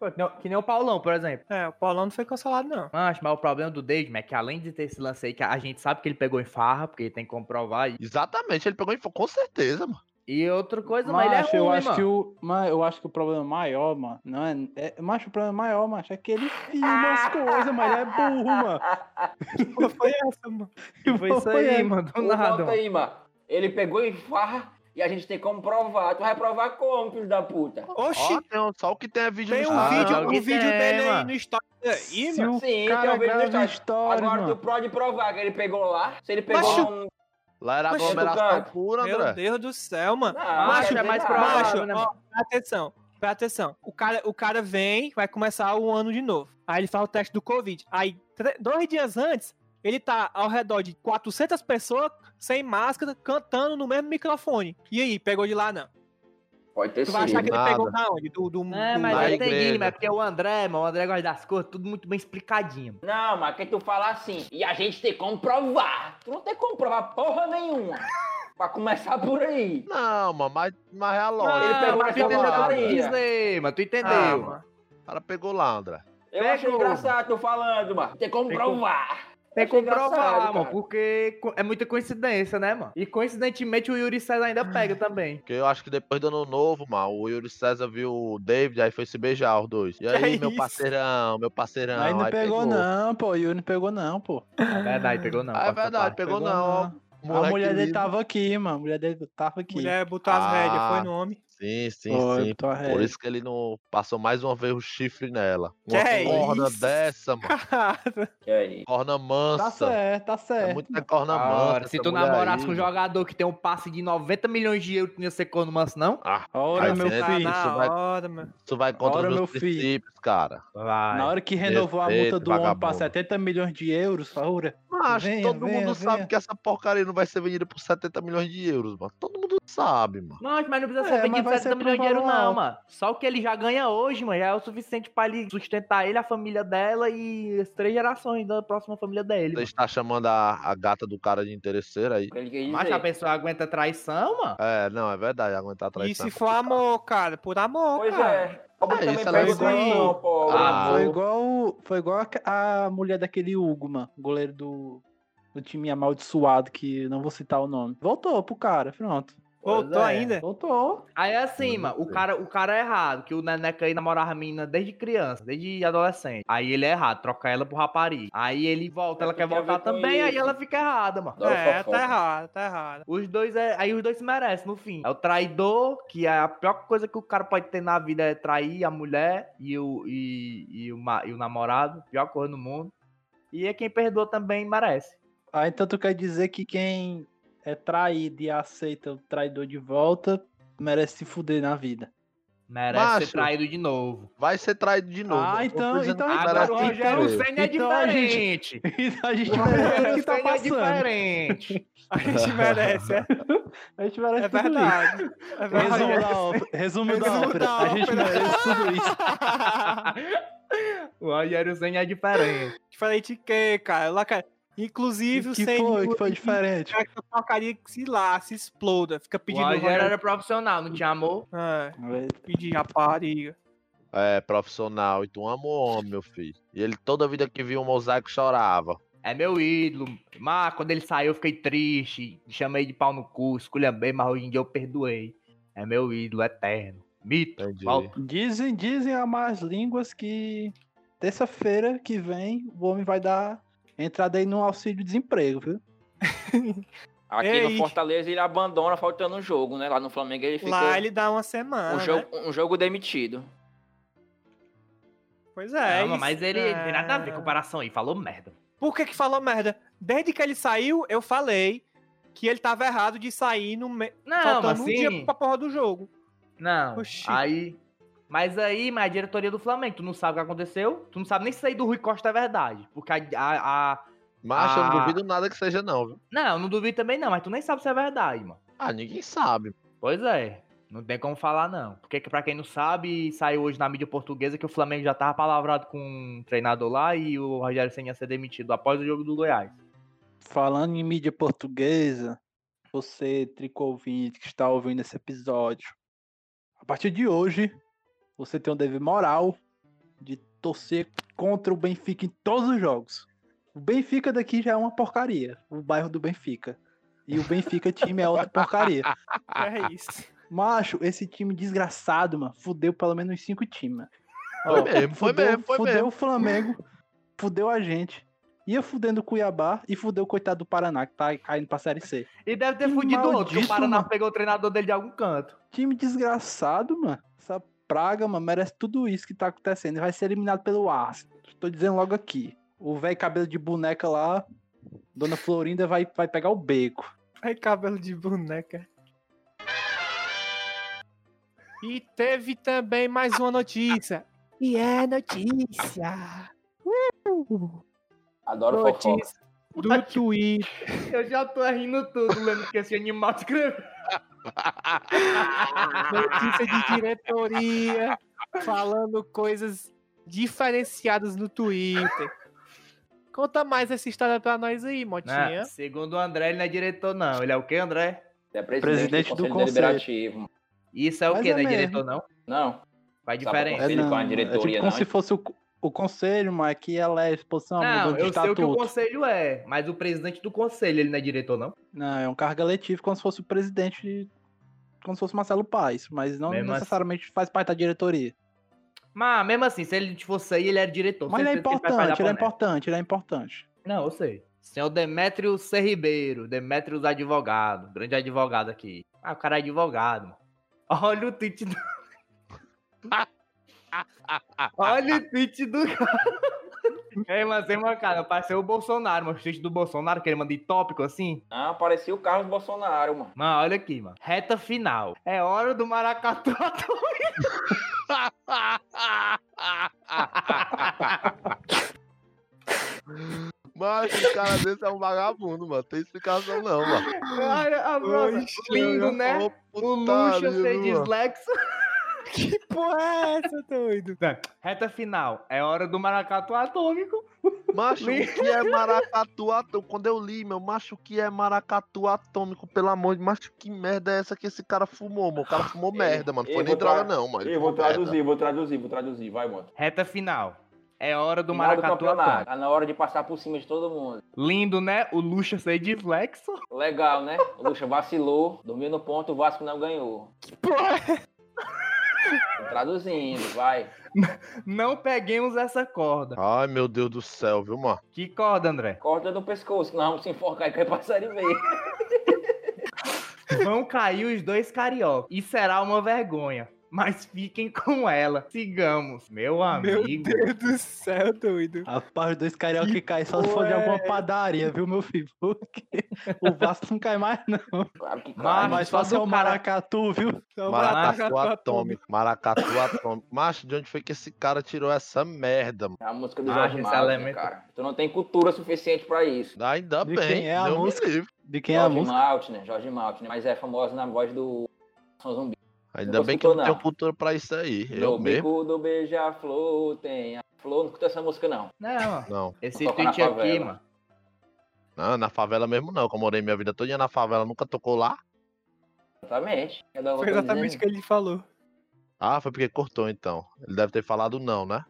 Speaker 6: Pô, que, nem, que nem o Paulão, por exemplo.
Speaker 3: É, o Paulão não foi cancelado, não.
Speaker 6: Mas, mas o problema do David é que além de ter esse lance aí, que a gente sabe que ele pegou em farra, porque ele tem que comprovar.
Speaker 5: Exatamente, ele pegou em fo- com certeza, mano.
Speaker 6: e outra coisa, mas ele é
Speaker 4: Macho, eu
Speaker 6: ruim,
Speaker 4: acho
Speaker 6: mano.
Speaker 4: que o, mas eu acho que o problema maior, mano, não é, é macho, o problema maior, macho, é que ele filma as coisas, mas ele é burro, mano.
Speaker 3: Qual foi essa, mano?
Speaker 6: Que foi isso aí,
Speaker 4: é.
Speaker 6: mano, do nada,
Speaker 7: aí, mano. Ele pegou em farra e a gente tem como provar. Tu vai provar como, filho da puta?
Speaker 3: Oxi,
Speaker 5: Ó, tem só o que tem é vídeo
Speaker 3: tem
Speaker 5: no
Speaker 3: um
Speaker 6: Ah,
Speaker 3: vídeo, um vídeo
Speaker 6: tem,
Speaker 3: dele aí
Speaker 6: mano.
Speaker 3: no aí,
Speaker 4: Se
Speaker 3: mano.
Speaker 4: o
Speaker 7: Sim, tem um vídeo no
Speaker 4: história,
Speaker 7: Agora
Speaker 4: mano.
Speaker 7: tu pode provar que ele pegou lá. Se ele pegou
Speaker 3: Macho,
Speaker 7: um...
Speaker 5: Lá era
Speaker 3: Mas,
Speaker 5: aglomeração pura,
Speaker 3: Meu
Speaker 5: André.
Speaker 3: Deus do céu, mano.
Speaker 7: Não,
Speaker 6: Macho, é
Speaker 7: dizer
Speaker 6: mais provável,
Speaker 3: Macho,
Speaker 6: né,
Speaker 3: atenção. Presta atenção. O cara, o cara vem, vai começar o ano de novo. Aí ele faz o teste do Covid. Aí, dois dias antes, ele tá ao redor de 400 pessoas, sem máscara, cantando no mesmo microfone. E aí, pegou de lá não?
Speaker 7: Pode ter
Speaker 3: Tu vai
Speaker 7: sido.
Speaker 3: achar que ele
Speaker 5: nada.
Speaker 3: pegou da onde? Do, do,
Speaker 6: É,
Speaker 3: do-
Speaker 6: mas
Speaker 5: da
Speaker 6: eu entendi, mas é porque o André, mano, o André gosta das coisas, tudo muito bem explicadinho.
Speaker 7: Não, mas que tu fala assim, e a gente tem como provar. Tu não tem como provar porra nenhuma. pra começar por aí.
Speaker 5: Não, mano, mas, mas é a
Speaker 7: ele
Speaker 5: lógica.
Speaker 7: sua
Speaker 5: pegou lá,
Speaker 7: porcaria.
Speaker 5: André.
Speaker 6: dizer, mas tu entendeu.
Speaker 3: Ah, mano.
Speaker 5: O cara pegou lá, André.
Speaker 7: Eu achei
Speaker 6: Pegou.
Speaker 7: engraçado tu falando, mano. Tem como
Speaker 6: Tem como-
Speaker 7: provar.
Speaker 6: Tem que comprovar,
Speaker 7: cara.
Speaker 6: mano, porque é muita coincidência, né, mano? E coincidentemente o Yuri César ainda pega também.
Speaker 5: Porque eu acho que depois do ano novo, mano, o Yuri César viu o David, aí foi se beijar os dois. E aí, meu
Speaker 3: isso?
Speaker 5: parceirão, meu parceirão.
Speaker 4: Aí não
Speaker 5: aí
Speaker 4: pegou, não, pô. Yuri não pegou, não, pô.
Speaker 6: É verdade, pegou não.
Speaker 5: Ah, é verdade,
Speaker 6: topar.
Speaker 5: pegou não. ó,
Speaker 4: A mulher dele tava aqui, mano. A mulher dele tava aqui.
Speaker 3: Mulher botou as
Speaker 5: Ah.
Speaker 3: rédeas, foi no homem.
Speaker 5: Sim, sim, sim. Por isso que ele não passou mais uma vez o chifre nela. Uma
Speaker 3: que
Speaker 5: corda
Speaker 3: é
Speaker 5: dessa, mano.
Speaker 7: Que é isso?
Speaker 5: Corna
Speaker 4: tá
Speaker 5: mansa.
Speaker 4: Tá certo, tá
Speaker 5: é
Speaker 4: certo.
Speaker 5: É muita corna
Speaker 6: Cara,
Speaker 5: mansa.
Speaker 6: Se tu namorasse com um jogador que tem um passe de 90 milhões de euros, tu não ia ser corno manso, não?
Speaker 5: Ah,
Speaker 4: ora, meu
Speaker 5: filho. Isso vai,
Speaker 3: ora, meu.
Speaker 5: Isso vai contra os princípios,
Speaker 4: filho.
Speaker 5: cara.
Speaker 6: Vai.
Speaker 4: Na hora que renovou Defeito, a multa do vagabundo. homem pra 70 milhões de euros, Faura.
Speaker 5: Mas
Speaker 4: venha,
Speaker 5: todo
Speaker 4: venha,
Speaker 5: mundo
Speaker 4: venha.
Speaker 5: sabe que essa porcaria não vai ser vendida por 70 milhões de euros, mano. Todo mundo sabe, mano.
Speaker 6: Mas, mas não precisa
Speaker 4: é,
Speaker 6: ser é, vendida
Speaker 4: 700
Speaker 6: mil
Speaker 4: dinheiro,
Speaker 6: não, mano. Só o que ele já ganha hoje, mano, já é o suficiente pra ele sustentar ele, a família dela e as três gerações da próxima família dele.
Speaker 5: Você está chamando a, a gata do cara de interesseira aí.
Speaker 6: Mas a pessoa aguenta traição, mano?
Speaker 5: É, não, é verdade, aguentar traição.
Speaker 3: E se é for amor, cara, por amor,
Speaker 7: pois
Speaker 3: cara.
Speaker 7: É.
Speaker 5: É, isso ela
Speaker 7: é
Speaker 4: igual...
Speaker 7: Não, pô,
Speaker 5: ah,
Speaker 4: foi igual, foi igual a, a mulher daquele Hugo, mano, goleiro do, do time amaldiçoado, que não vou citar o nome. Voltou pro cara, pronto.
Speaker 3: Voltou
Speaker 6: é.
Speaker 3: ainda?
Speaker 4: Voltou.
Speaker 6: Aí é assim, mano, o cara, o cara é errado, que o Neneca aí namorava a menina desde criança, desde adolescente. Aí ele é errado, troca ela pro rapariga. Aí ele volta,
Speaker 7: É
Speaker 6: ela quer voltar também, aí ela fica errada, mano.
Speaker 7: Adoro
Speaker 3: É,
Speaker 7: fofoca.
Speaker 3: tá errado, tá errado.
Speaker 6: Os dois é. Aí os dois se merecem, no fim. É o traidor, que é a pior coisa que o cara pode ter na vida é trair a mulher e o, e, e o, e o namorado. Pior coisa no mundo. E é quem perdoa também merece.
Speaker 4: Ah, então tu quer dizer que quem é traído e aceita o traidor de volta merece se fuder na vida.
Speaker 6: Merece
Speaker 5: Macho.
Speaker 6: ser traído de novo.
Speaker 5: Vai ser traído de novo.
Speaker 4: Ah, então-
Speaker 5: dizendo
Speaker 4: então-
Speaker 5: que
Speaker 6: Agora
Speaker 5: merece
Speaker 6: o
Speaker 5: se
Speaker 6: Rogério
Speaker 5: fuder.
Speaker 6: Senna é
Speaker 4: Então a gente-
Speaker 6: diferente.
Speaker 4: Então a gente
Speaker 6: O
Speaker 4: merece o
Speaker 6: Rogério
Speaker 4: que tá
Speaker 6: Senna é
Speaker 4: passando.
Speaker 6: diferente.
Speaker 3: A gente merece, é,
Speaker 4: A gente merece
Speaker 3: é
Speaker 4: tudo isso.
Speaker 3: verdade. É
Speaker 4: Resumo
Speaker 3: verdade.
Speaker 4: da ópera. Resumo da
Speaker 3: Resumo
Speaker 4: ópera.
Speaker 3: da
Speaker 4: A gente merece tudo isso.
Speaker 6: o Rogério Senna é diferente.
Speaker 3: Diferente de quê, cara? Lá, cara? Inclusive o
Speaker 4: que foi? Que foi diferente?
Speaker 3: que a porcaria que se lá, se exploda. Fica
Speaker 6: O
Speaker 3: pedindo
Speaker 6: Rogério era profissional, não tinha amor.
Speaker 3: É, pedir rapariga.
Speaker 5: É, profissional. E tu ama o homem, meu filho. E ele toda vida que via um mosaico chorava.
Speaker 6: É meu ídolo. Mas quando ele saiu, eu fiquei triste. Chamei de pau no cu, esculhambei, mas hoje em dia eu perdoei. É meu ídolo eterno. Mito.
Speaker 4: Dizem, dizem a más línguas que terça-feira que vem o homem vai dar entrada aí no auxílio-desemprego, viu?
Speaker 7: Aqui
Speaker 3: Ei.
Speaker 7: no Fortaleza ele abandona faltando um jogo, né? Lá no Flamengo ele fica
Speaker 3: Lá ele dá uma semana.
Speaker 7: um,
Speaker 3: né?
Speaker 7: jogo, um jogo demitido.
Speaker 3: Pois é.
Speaker 6: Não, mas ele ele tem nada a ver
Speaker 3: é.
Speaker 6: com comparação aí. Falou merda.
Speaker 3: Por que que falou merda? Desde que ele saiu, eu falei que ele tava errado de sair no me...
Speaker 6: Não, mas
Speaker 3: faltando um dia
Speaker 6: assim.
Speaker 3: pra porra do jogo.
Speaker 6: Não.
Speaker 3: Oxi.
Speaker 6: Aí. Mas aí, mas a diretoria do Flamengo, tu não sabe o que aconteceu? Tu não sabe nem se aí do Rui Costa é verdade. Porque a. a- a-
Speaker 5: Mas eu não duvido nada que seja, não, viu?
Speaker 6: Não, não duvido também não, mas tu nem sabe se é verdade, mano.
Speaker 5: Ah, ninguém sabe.
Speaker 6: Pois é. Não tem como falar, não. Porque, pra quem não sabe, saiu hoje na mídia portuguesa que o Flamengo já tava palavrado com um treinador lá e o Rogério Senna ia ser demitido após o jogo do Goiás.
Speaker 4: Falando em mídia portuguesa, você, tricouvinte, que está ouvindo esse episódio, a partir de hoje, você tem o dever moral de torcer contra o Benfica em todos os jogos. O Benfica daqui já é uma porcaria, o bairro do Benfica. E o Benfica time é outra porcaria.
Speaker 3: É isso.
Speaker 4: Macho, esse time desgraçado, mano, fudeu pelo menos uns cinco times. mano.
Speaker 5: Foi
Speaker 4: Ó,
Speaker 5: mesmo, foi
Speaker 4: fudeu,
Speaker 5: mesmo, foi
Speaker 4: fudeu
Speaker 5: mesmo.
Speaker 4: o Flamengo, fudeu a gente. Ia fudendo o Cuiabá e fudeu o coitado do Paraná, que tá caindo pra Série C.
Speaker 6: E deve ter
Speaker 4: Que
Speaker 6: fudido outro, que o
Speaker 4: maldito,
Speaker 6: Paraná
Speaker 4: mano.
Speaker 6: pegou o treinador dele de algum canto.
Speaker 4: Time desgraçado, mano. Essa praga, mano, merece tudo isso que tá acontecendo. E vai ser eliminado pelo Arsenal. Tô dizendo logo aqui. O velho cabelo de boneca lá, Dona Florinda vai, vai pegar o beco.
Speaker 3: Ai, cabelo de boneca. E teve também mais uma notícia. E é notícia. Uh!
Speaker 7: Adoro fofoca.
Speaker 3: Notícia do Twitter.
Speaker 6: Eu já tô rindo tudo, lendo que esse animal escreveu.
Speaker 3: Notícia de diretoria. Falando coisas diferenciadas no Twitter. Conta mais essa história pra nós aí, Motinha.
Speaker 6: Né? Segundo o André, ele não é diretor, não. Ele é o quê, André?
Speaker 7: É presidente,
Speaker 4: Presidente
Speaker 7: do
Speaker 4: do
Speaker 7: Conselho. Deliberativo.
Speaker 6: Isso é o
Speaker 4: Mas
Speaker 6: quê?
Speaker 4: é
Speaker 6: não é
Speaker 4: mesmo.
Speaker 6: diretor, não?
Speaker 7: Não,
Speaker 6: Faz
Speaker 7: Sabe
Speaker 6: diferença.
Speaker 7: Conselho com a diretoria,
Speaker 4: é tipo como
Speaker 7: não,
Speaker 4: se
Speaker 7: hein?
Speaker 4: fosse o, o conselho, mas que ela é exposição
Speaker 6: Não, eu sei o que o conselho é, mas o presidente do conselho, ele não é diretor, não?
Speaker 4: Não, é um cargo eletivo como se fosse o presidente, como se fosse Marcelo Paes, mas não
Speaker 6: Mesmo assim.
Speaker 4: necessariamente faz parte da diretoria.
Speaker 6: Mas mesmo assim, se ele fosse aí, ele era diretor.
Speaker 4: Mas ele é importante, ele é importante, ele é importante.
Speaker 6: Não, eu sei. Senhor Demétrio C. Ribeiro, Demétrios advogado, grande advogado aqui. Ah, o cara é advogado, mano. Olha o tweet do... Olha o tweet do cara. Ei, mas tem uma cara, pareceu o Bolsonaro, mas o tweet do Bolsonaro, que ele manda de tópico assim.
Speaker 7: ah, parecia o Carlos Bolsonaro, mano.
Speaker 6: Mano, olha aqui, mano. Reta final. É hora do maracatu
Speaker 5: Mas esse cara desse é um vagabundo, mano. Tem explicação não, mano.
Speaker 6: Olha a.
Speaker 3: Oxe,
Speaker 6: Lindo, né? O Luxa ser
Speaker 5: mano?
Speaker 6: dislexo.
Speaker 3: Que porra é essa, doido?
Speaker 6: Reta final. É hora do maracatu atômico.
Speaker 5: Macho, o que é maracatu atômico? Quando eu li, meu, macho, o que é maracatu atômico? Pelo amor de macho, que merda é essa que esse cara fumou, mano? O cara fumou merda, mano. Não foi nem droga, não, mano.
Speaker 7: Eu vou
Speaker 5: fumou merda.
Speaker 7: traduzir, vou traduzir, vou traduzir. Vai, mano.
Speaker 6: Reta final. É hora do
Speaker 7: Final do
Speaker 6: maracatu
Speaker 7: campeonato.
Speaker 6: atômico.
Speaker 7: Tá na hora de passar por cima de todo mundo.
Speaker 6: Lindo, né? O Luxa ser dislexo.
Speaker 7: Legal, né? O Lucha vacilou, dormiu no ponto, o Vasco não ganhou.
Speaker 3: Que porra é
Speaker 7: traduzindo, vai.
Speaker 6: Não peguemos essa corda.
Speaker 5: Ai, meu Deus do céu, viu, mano?
Speaker 6: Que corda, André?
Speaker 7: Corta no pescoço, que nós vamos se enforcar e cair pra série B.
Speaker 6: Vão cair os dois carioca. E será uma vergonha. Mas fiquem com ela. Sigamos. Meu
Speaker 3: Meu
Speaker 6: amigo.
Speaker 3: Deus do céu, doido.
Speaker 4: Rapaz, os dois carioca que caem só se for de alguma
Speaker 3: é
Speaker 4: padaria, viu, meu filho? Porque o Vasco não cai mais, não.
Speaker 7: Claro que
Speaker 6: Mas-
Speaker 7: cai.
Speaker 4: Mas ser
Speaker 6: do
Speaker 4: o
Speaker 6: cara-
Speaker 4: maracatu, viu?
Speaker 5: Maracatu atômico. Maracatu atômico. Macho, de onde foi que esse cara tirou essa merda, mano?
Speaker 7: É a música do
Speaker 6: Ah,
Speaker 7: Jorge Malta,
Speaker 6: elemento-
Speaker 7: cara. Tu não tem cultura suficiente pra isso.
Speaker 5: Ainda
Speaker 4: De
Speaker 5: bem.
Speaker 4: quem é a música? De quem é a
Speaker 7: Jorge
Speaker 4: música?
Speaker 7: Maltner, Jorge Maltner. Mas é famosa na voz do São Zumbi.
Speaker 5: Ainda bem que eu não tenho
Speaker 7: não.
Speaker 5: cultura pra isso aí. Eu
Speaker 7: no
Speaker 5: mesmo.
Speaker 7: bico do beija-flor tem a flor. Não escuta essa música, não.
Speaker 6: Não,
Speaker 5: Não.
Speaker 6: esse tweet aqui, mano.
Speaker 5: Não, na favela mesmo não. que eu morei minha vida toda na favela, nunca tocou lá.
Speaker 7: Exatamente.
Speaker 3: Foi
Speaker 7: outra
Speaker 3: exatamente o que ele falou.
Speaker 5: Ah, foi porque cortou então. Ele deve ter falado não, né?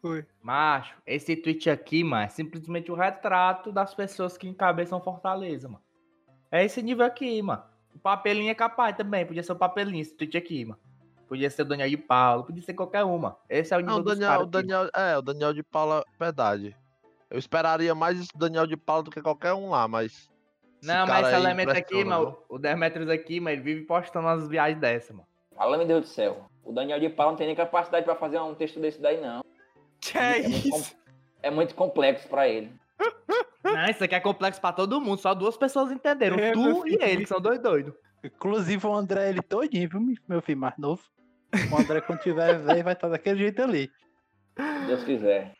Speaker 3: Foi.
Speaker 6: Macho, esse tweet aqui, mano, é simplesmente o retrato das pessoas que encabeçam Fortaleza, mano. É esse nível aqui, mano. O papelinho é capaz também. Podia ser o papelinho, esse tweet aqui, mano. Podia ser o Daniel de Paulo, podia ser qualquer uma. Esse é o nível
Speaker 5: Não, o Daniel,
Speaker 6: caras
Speaker 5: o. Daniel, é, o Daniel de Paula, verdade. Eu esperaria mais isso do Daniel de Paula do que qualquer um lá, mas. esse
Speaker 6: Não, mas esse elemento aqui, mano, o Demetrius aqui, mano, ele vive postando umas viagens dessa, mano.
Speaker 7: Fala, meu Deus do céu. O Daniel de Paula não tem nem capacidade pra fazer um texto desse daí, não.
Speaker 3: Que é
Speaker 7: É muito,
Speaker 3: isso?
Speaker 7: com- é muito complexo pra ele.
Speaker 6: Não, isso aqui é complexo pra todo mundo, só duas pessoas entenderam.
Speaker 3: É,
Speaker 6: tu e ele, que são dois doidos.
Speaker 4: Inclusive o André, ele todinho, viu, meu filho mais novo? O André, quando tiver velho, vai estar daquele jeito ali.
Speaker 7: Se Deus quiser.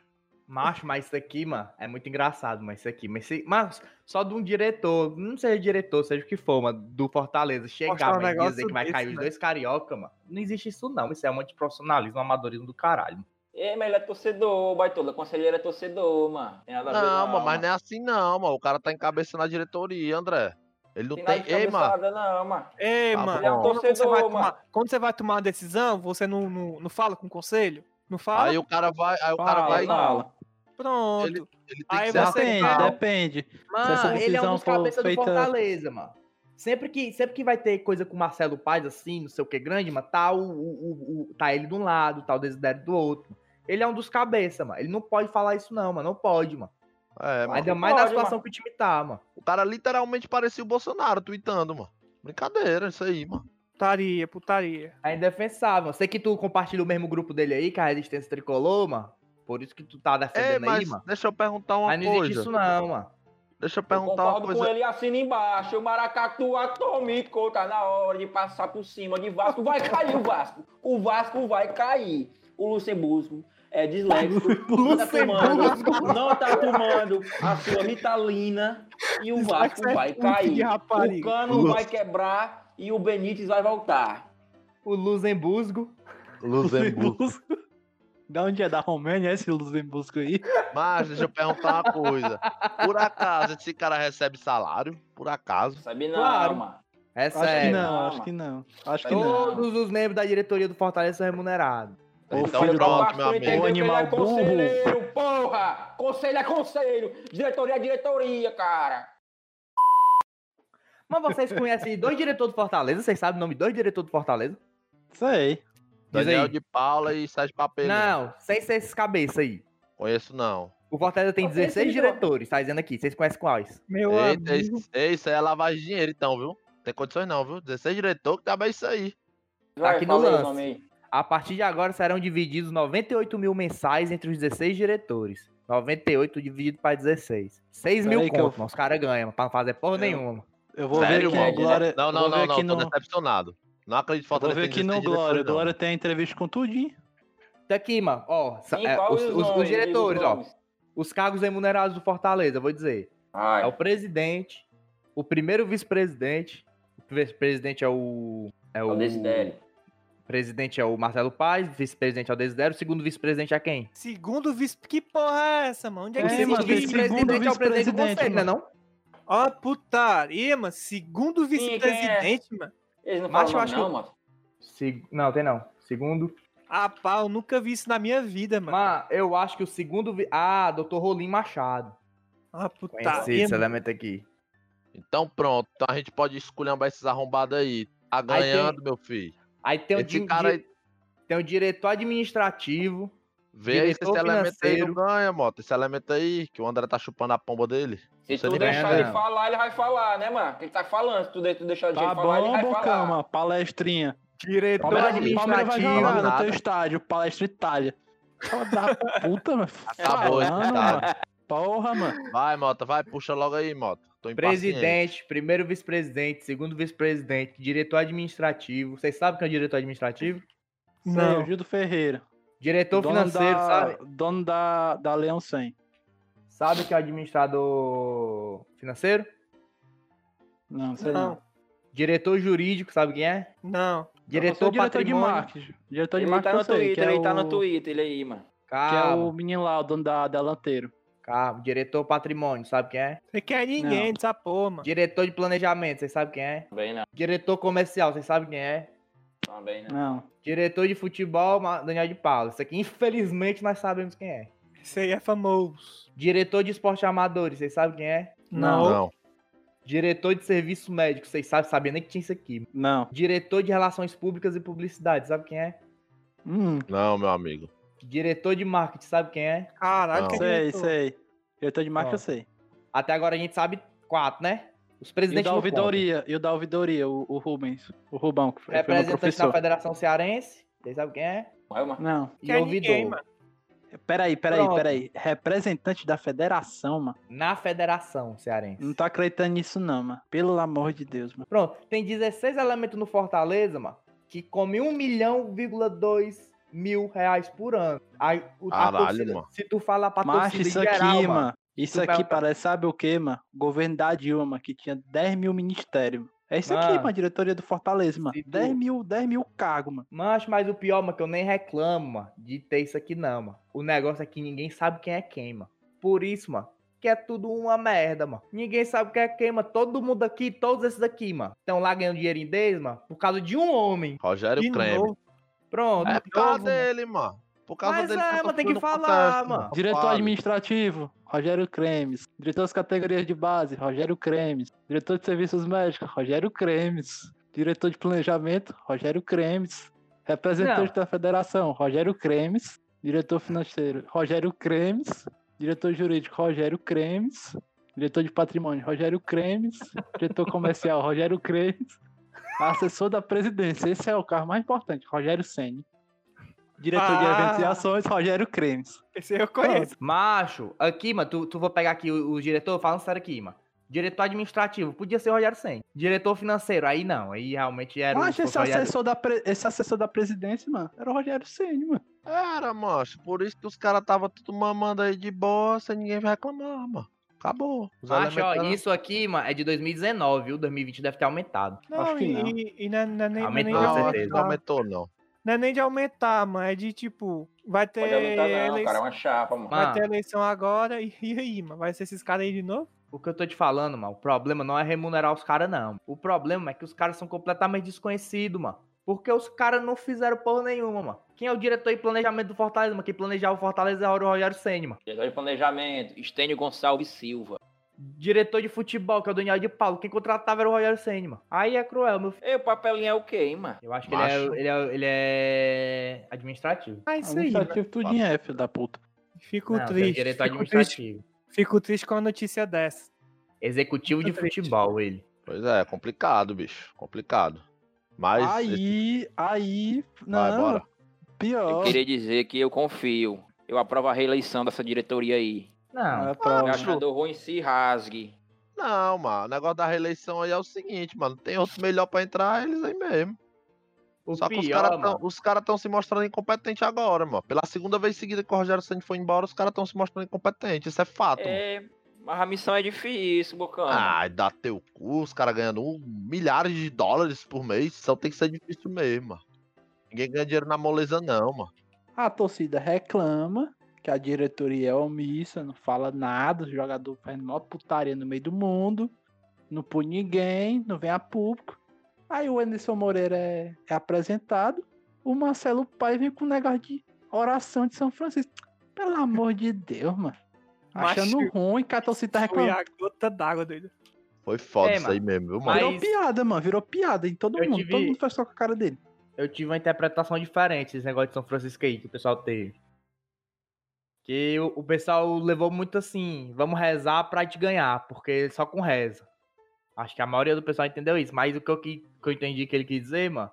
Speaker 6: Macho, mas isso aqui, mano, é muito engraçado, mas isso aqui. Mas, se- mas só de um diretor, não seja diretor, seja o que for, mano, do Fortaleza, chegar
Speaker 3: um
Speaker 6: e dizer que vai
Speaker 3: desse,
Speaker 6: cair os
Speaker 3: né?
Speaker 6: dois carioca, mano. Não existe isso, não. Isso é um antiprofissionalismo, um amadorismo do caralho. mano.
Speaker 7: Ei, mas ele é torcedor, baitola. Conselheiro é torcedor, mano. Tem nada a ver,
Speaker 5: Não,
Speaker 7: não,
Speaker 5: mano, mas não é assim não, mano. O cara tá encabeçando a diretoria, André. Ele não
Speaker 7: Tem
Speaker 5: tem. Ei, mano.
Speaker 7: cabeçada, não, mano.
Speaker 3: Ei,
Speaker 5: Tá
Speaker 3: mano,
Speaker 5: bom.
Speaker 3: quando, você vai
Speaker 7: Torcedor,
Speaker 3: tomar, quando você vai tomar uma decisão, você não, não, não fala com o conselho? Não fala?
Speaker 5: Aí o cara vai. Aí o cara
Speaker 4: Fala,
Speaker 5: vai.
Speaker 4: fala.
Speaker 3: Pronto.
Speaker 5: Ele, ele tem
Speaker 3: Aí você
Speaker 4: Depende, depende.
Speaker 6: Mano, ele é um dos cabeças
Speaker 4: feita-
Speaker 6: do Fortaleza, mano. Sempre que, sempre que vai ter coisa com o Marcelo Paz, assim, não sei o que grande, mano, tá, o, o- o- tá ele de um lado, tá o Desidério do outro. Ele é um dos cabeças, mano. Ele não pode falar isso, não, mano. Não pode, mano.
Speaker 5: É, mano.
Speaker 6: Ainda mais na
Speaker 7: pode,
Speaker 6: situação
Speaker 7: mano.
Speaker 6: que o time tá, mano.
Speaker 5: O cara literalmente parecia o Bolsonaro tweetando, mano. Brincadeira, isso aí, mano.
Speaker 3: Putaria, putaria.
Speaker 6: É indefensável. Sei que tu compartilha o mesmo grupo dele aí, que é a Resistência Tricolor, mano. Por isso que tu tá
Speaker 5: É,
Speaker 6: defendendo
Speaker 5: mas
Speaker 6: aí, mano.
Speaker 5: deixa eu perguntar uma
Speaker 6: Mas não existe
Speaker 5: coisa.
Speaker 6: isso não, mano.
Speaker 5: Deixa eu
Speaker 7: Eu
Speaker 5: perguntar uma
Speaker 7: concordo com
Speaker 5: coisa.
Speaker 7: ele assina embaixo. O Maracatu atômico tá na hora de passar por cima de Vasco. Vai cair o Vasco. O Vasco vai cair. O Luxemburgo é disléxico. Não tá tomando, não tá tomando a sua vitalina. E o Vasco
Speaker 3: é
Speaker 7: vai cair. O cano vai quebrar e o Benítez vai voltar.
Speaker 6: O Luxemburgo.
Speaker 5: Luxemburgo.
Speaker 4: Da onde é? Da Romênia esse Luxemburgo aí?
Speaker 5: Mas deixa eu perguntar uma coisa. Por acaso esse cara recebe salário? Por acaso?
Speaker 7: Sabe não,
Speaker 6: Claro.
Speaker 7: mano.
Speaker 6: É
Speaker 4: Acho que
Speaker 6: sério.
Speaker 4: não,
Speaker 7: Não,
Speaker 4: acho que não. Acho que
Speaker 7: Não.
Speaker 4: não.
Speaker 6: Todos os membros da diretoria do Fortaleza são remunerados.
Speaker 4: Ô,
Speaker 5: então
Speaker 4: filho
Speaker 5: pronto, meu amigo.
Speaker 7: ele
Speaker 4: animal
Speaker 7: é
Speaker 4: burro.
Speaker 7: conselheiro, porra! Conselho é conselho, diretoria é diretoria, cara.
Speaker 6: Mas vocês conhecem dois diretores do Fortaleza? Vocês sabem o nome de dois diretores do Fortaleza?
Speaker 4: Sei.
Speaker 5: Daniel
Speaker 6: aí.
Speaker 5: de Paula e Sérgio Papelinho.
Speaker 6: Não, sem ser esses cabeça aí.
Speaker 5: Conheço não.
Speaker 6: O Fortaleza tem
Speaker 7: Eu pensei
Speaker 6: 16
Speaker 7: que não.
Speaker 6: diretores, tá dizendo aqui. Vocês conhecem quais?
Speaker 3: Meu
Speaker 5: Eita,
Speaker 3: amigo.
Speaker 5: isso, isso aí é lavagem de dinheiro então, viu? Tem condições não, viu? 16 diretor que tava isso aí.
Speaker 7: Vai,
Speaker 6: Aqui no lance.
Speaker 7: nome aí.
Speaker 6: A partir de agora serão divididos 98 mil mensais entre os 16 diretores. 98 dividido para 16. 6 mil
Speaker 4: eu-
Speaker 6: conto, mano. Os caras ganham, pra não fazer porra
Speaker 4: Eu-
Speaker 6: nenhuma.
Speaker 4: Eu vou
Speaker 5: Sério,
Speaker 4: ver aqui Glória.
Speaker 5: Não,
Speaker 4: eu
Speaker 5: não, não, não.
Speaker 4: aqui
Speaker 5: Tô
Speaker 4: no...
Speaker 5: decepcionado. Não acredito
Speaker 4: Eu vou ver
Speaker 5: tem
Speaker 4: aqui no
Speaker 5: 16
Speaker 4: Glória. O. Glória tem entrevista com tudinho.
Speaker 6: Tá aqui, mano. Ó,
Speaker 7: Sim,
Speaker 6: é,
Speaker 7: qual
Speaker 6: os,
Speaker 7: os
Speaker 6: os- os
Speaker 7: nomes?
Speaker 6: diretores, ó.
Speaker 7: nomes.
Speaker 6: Os cargos remunerados do Fortaleza, vou dizer.
Speaker 7: Vai.
Speaker 6: É o presidente, o primeiro vice-presidente. O vice-presidente é o. É
Speaker 7: É
Speaker 6: o.
Speaker 7: Desidério.
Speaker 6: presidente é o Marcelo Paz, vice-presidente é o Desidério, o segundo vice-presidente é quem?
Speaker 3: Segundo vice. Que porra é essa, mano? Onde é que
Speaker 4: É,
Speaker 3: você
Speaker 4: mano,
Speaker 6: vice-presidente é o presidente do conselho, né não?
Speaker 3: Ó, putaria, mano. Segundo vice-presidente, mano.
Speaker 7: Eles não
Speaker 6: Mas
Speaker 7: falam
Speaker 6: eu acho
Speaker 7: não,
Speaker 6: que-
Speaker 7: mano.
Speaker 6: Se- Não, tem não. Segundo.
Speaker 3: Ah, pá, eu nunca vi isso na minha vida, mano.
Speaker 6: Mas eu acho que o segundo. vi- Ah, Dr. Rolim Machado.
Speaker 3: Ah,
Speaker 6: Conheci
Speaker 3: putaria,
Speaker 6: esse
Speaker 3: mano.
Speaker 6: elemento aqui.
Speaker 5: Então pronto, então a gente pode esculhambar esses arrombados aí. Tá
Speaker 6: tem-
Speaker 5: ganhando, meu filho.
Speaker 6: Aí tem o,
Speaker 5: Esse
Speaker 6: di-
Speaker 5: cara aí-
Speaker 6: tem o diretor administrativo.
Speaker 5: Vê aí se esse elemento aí não ganha, moto. Esse elemento aí, que o André tá chupando a pomba dele.
Speaker 7: Se tu deixar
Speaker 6: ganha,
Speaker 7: ele
Speaker 6: não.
Speaker 7: falar, ele vai falar, né, mano? O que ele tá falando? Se tu, de- tu deixar ele
Speaker 4: Tá
Speaker 7: falar, ele
Speaker 4: bom,
Speaker 7: vai falar.
Speaker 4: Bocão, mano. Palestrinha.
Speaker 6: Diretor
Speaker 4: Palmeiras, Palmeiras vai
Speaker 6: administrativo.
Speaker 4: jogar no teu estádio. Palestra Itália. Fala da puta, mano.
Speaker 5: Acabou esse
Speaker 4: Falando,
Speaker 5: estádio.
Speaker 4: mano. Porra, mano.
Speaker 5: Vai, Mota, vai, puxa logo aí, Mota.
Speaker 6: Presidente, primeiro vice-presidente, segundo vice-presidente, diretor administrativo. Vocês sabem o que é o diretor administrativo?
Speaker 4: Sei,
Speaker 3: Não.
Speaker 4: o Gildo Ferreira.
Speaker 6: Diretor
Speaker 4: dono
Speaker 6: financeiro,
Speaker 4: da,
Speaker 6: sabe?
Speaker 4: Dono da, da Leão 100.
Speaker 6: Sabe o que é o administrador financeiro?
Speaker 4: Não, sei não.
Speaker 3: Não,
Speaker 6: Diretor jurídico, sabe quem é?
Speaker 3: não.
Speaker 6: Diretor,
Speaker 4: diretor de
Speaker 6: patrimônio.
Speaker 4: marketing. Diretor de
Speaker 7: Ele
Speaker 4: marketing
Speaker 7: tá no
Speaker 4: eu sei, que
Speaker 7: Twitter,
Speaker 4: é
Speaker 7: ele tá no Twitter, ele aí, mano.
Speaker 4: Que é
Speaker 6: Calma,
Speaker 4: o menino lá, o dono da Delanteiro.
Speaker 6: calma. Diretor patrimônio, sabe quem é?
Speaker 3: Você quer ninguém dessa porra, mano.
Speaker 6: Diretor de planejamento, vocês sabem quem é?
Speaker 7: Também não,
Speaker 6: Diretor comercial, vocês sabem quem é?
Speaker 7: Também não.
Speaker 4: Não.
Speaker 6: Diretor de futebol, Daniel de Paula. Isso aqui, infelizmente, nós sabemos quem é.
Speaker 3: Esse aí é famoso.
Speaker 6: Diretor de esporte amadores, vocês sabem quem é?
Speaker 3: Não.
Speaker 5: Não.
Speaker 6: Diretor de serviço médico, vocês sabem, sabia nem que tinha isso aqui.
Speaker 4: Não.
Speaker 6: Diretor de relações públicas e publicidade, sabe quem é?
Speaker 4: Hum,
Speaker 5: Não, meu amigo.
Speaker 6: Diretor de marketing, sabe quem é?
Speaker 3: Caralho,
Speaker 5: Não.
Speaker 3: que
Speaker 4: sei,
Speaker 3: diretor.
Speaker 4: sei. Diretor de marketing eu sei.
Speaker 6: Até agora a gente sabe quatro, né? Os
Speaker 4: E o
Speaker 6: presidentes
Speaker 4: da ouvidoria, e o da ouvidoria, o, o Rubens. O Rubão, que foi,
Speaker 6: Representante da. Federação Cearense, vocês sabem quem é?
Speaker 4: Não.
Speaker 6: E
Speaker 3: Quer
Speaker 6: ouvidor.
Speaker 3: ninguém, mano.
Speaker 4: Peraí, peraí,
Speaker 6: Pronto.
Speaker 4: peraí. Representante da federação, mano.
Speaker 6: Na Federação Cearense.
Speaker 4: Não tô acreditando nisso, não, mano. Pelo amor de Deus, mano.
Speaker 6: Pronto, tem 16 elementos no Fortaleza, mano, que come 1 milhão, 2 mil reais por ano. Aí, o-
Speaker 5: Caralho,
Speaker 6: torcida-
Speaker 5: mano.
Speaker 6: Se tu falar pra
Speaker 4: Macho,
Speaker 6: torcida
Speaker 4: isso
Speaker 6: em geral,
Speaker 4: aqui,
Speaker 6: mano.
Speaker 4: Isso
Speaker 6: tu
Speaker 4: aqui
Speaker 6: pergunta-
Speaker 4: parece, sabe o que, mano? Governo da Dilma, mano, que tinha 10 mil ministérios. mano. É isso aqui,
Speaker 6: Mano,
Speaker 4: mano, diretoria do Fortaleza, mano.
Speaker 6: se tu-
Speaker 4: 10 mil, 10 mil cargos, mano.
Speaker 6: Mancho, mas o pior, mano, que eu nem reclamo, mano, de ter isso aqui não, mano. O negócio é que ninguém sabe quem é quem, mano. Por isso, mano, que é tudo uma merda, mano. Ninguém sabe quem é quem, mano. Todo mundo aqui, todos esses aqui, mano, estão lá ganhando dinheirinho deles, mano, por causa de um homem.
Speaker 5: Rogério
Speaker 3: De
Speaker 5: Creme.
Speaker 3: novo.
Speaker 6: Pronto.
Speaker 5: É por causa
Speaker 3: mano.
Speaker 5: dele, mano. Por causa
Speaker 6: Mas
Speaker 5: dele.
Speaker 6: é, mas tem que
Speaker 5: não
Speaker 6: falar, mano.
Speaker 4: Diretor administrativo, Rogério Cremes. Diretor das categorias de base, Rogério Cremes. Diretor de serviços médicos, Rogério Cremes. Diretor de planejamento, Rogério Cremes. Representante da federação, Rogério Cremes. Diretor financeiro, Rogério Cremes. Diretor jurídico, Rogério Cremes. Diretor de patrimônio, Rogério Cremes. Diretor comercial, Rogério Cremes. Assessor da presidência, esse é o carro mais importante, Rogério Senni. Diretor de eventos e ações, Rogério Cremes.
Speaker 3: Esse eu conheço.
Speaker 6: Macho, aqui, mano, tu, tu vou pegar aqui o, o diretor, falando sério aqui, mano. Diretor administrativo, podia ser o Rogério Sen. Diretor financeiro, aí não, aí realmente era o.
Speaker 4: Mas esse
Speaker 6: o Rogério-
Speaker 4: assessor, da pre- esse assessor da presidência, mano, era o Rogério Ceni, mano.
Speaker 5: Era, macho. Por isso que os caras tava tudo mamando aí de boa, sem ninguém reclamar, mano. Acabou. Os
Speaker 6: Macho, ó, isso aqui, mano, é de 2019, viu? 2020 deve ter aumentado.
Speaker 3: Não,
Speaker 4: Acho que
Speaker 3: e,
Speaker 4: não.
Speaker 3: e- e é- não é nem, não é nem
Speaker 6: Aumentou,
Speaker 5: Não,
Speaker 6: certeza.
Speaker 5: que não aumentou, não.
Speaker 3: Não é nem de aumentar, mano. É de tipo, vai ter,
Speaker 7: Pode aumentar não,
Speaker 3: eleição,
Speaker 7: cara. É uma chapa, mano.
Speaker 3: vai ter eleição agora e, e aí, mano? Vai ser esses caras aí de novo?
Speaker 6: O que eu tô te falando, mano, o problema não é remunerar os caras, não. O problema é que os caras são completamente desconhecidos, mano. Porque os caras não fizeram porra nenhuma, mano. Quem é o diretor de planejamento do Fortaleza, mano? Quem planejava o Fortaleza é o Rogério Senna, mano.
Speaker 7: Diretor de planejamento, Estênio Gonçalves Silva.
Speaker 6: Diretor de futebol, que é o Daniel de Paulo. Quem contratava era o Rogério Senna, mano. Aí é cruel, meu filho.
Speaker 7: E o papelinho é o quê, hein, mano?
Speaker 6: Eu acho que ele é, ele, é, ele é administrativo.
Speaker 3: É isso aí.
Speaker 4: Administrativo tudinho é, filho da puta.
Speaker 3: Fico
Speaker 6: Não,
Speaker 3: triste.
Speaker 6: diretor
Speaker 3: Fico triste,
Speaker 6: administrativo.
Speaker 3: fico triste com a notícia dessa.
Speaker 6: Executivo de
Speaker 3: Triste.
Speaker 6: futebol, ele.
Speaker 5: Pois é, complicado, bicho. Complicado. Mas.
Speaker 4: Aí, aí.
Speaker 5: Vai,
Speaker 4: Não,
Speaker 5: bora.
Speaker 7: Eu
Speaker 4: pior.
Speaker 7: queria dizer que eu confio. Eu aprovo a reeleição dessa diretoria aí.
Speaker 6: Não,
Speaker 4: É pra-
Speaker 7: Gastador ruim se rasgue.
Speaker 5: Não, mano. O negócio da reeleição aí é o seguinte, mano. Tem outro melhor pra entrar, eles aí mesmo.
Speaker 6: o
Speaker 5: Só que os
Speaker 6: pior,
Speaker 5: caras
Speaker 6: mano.
Speaker 5: tão, os cara se mostrando incompetentes agora, mano. Pela segunda vez seguida que o Rogério Santos foi embora, os caras tão se mostrando incompetentes. Isso é fato, mano.
Speaker 7: É, mas a missão é difícil, Bocano.
Speaker 5: Ai, dá teu cu, os caras ganhando um- milhares de dólares por mês. Só tem que ser difícil mesmo, mano. Ninguém ganha dinheiro na moleza, não, mano.
Speaker 4: A torcida reclama que a diretoria é omissa, não fala nada, o jogador faz mó putaria no meio do mundo, não põe ninguém, não vem a público. Aí o Anderson Moreira é, é apresentado, o Marcelo Pai vem com um negócio de oração de São Francisco. Pelo amor de Deus, mano. Achando
Speaker 3: Macho,
Speaker 4: ruim que a torcida tá
Speaker 3: Foi
Speaker 4: reclamando.
Speaker 3: a gota d'água, doido.
Speaker 5: Foi foda
Speaker 6: É,
Speaker 5: isso aí mesmo, viu, mano?
Speaker 6: Mas-
Speaker 4: Virou piada, mano. Virou piada em todo
Speaker 6: Eu
Speaker 4: mundo.
Speaker 6: tive-
Speaker 4: Todo mundo faz só com a cara dele.
Speaker 6: eu tive uma interpretação diferente desse negócio de São Francisco aí que o pessoal teve. Que o, o pessoal levou muito assim, vamos rezar pra te ganhar, porque só com reza. Acho que a maioria do pessoal entendeu isso, mas o que eu, que, que eu entendi que ele quis dizer, mano,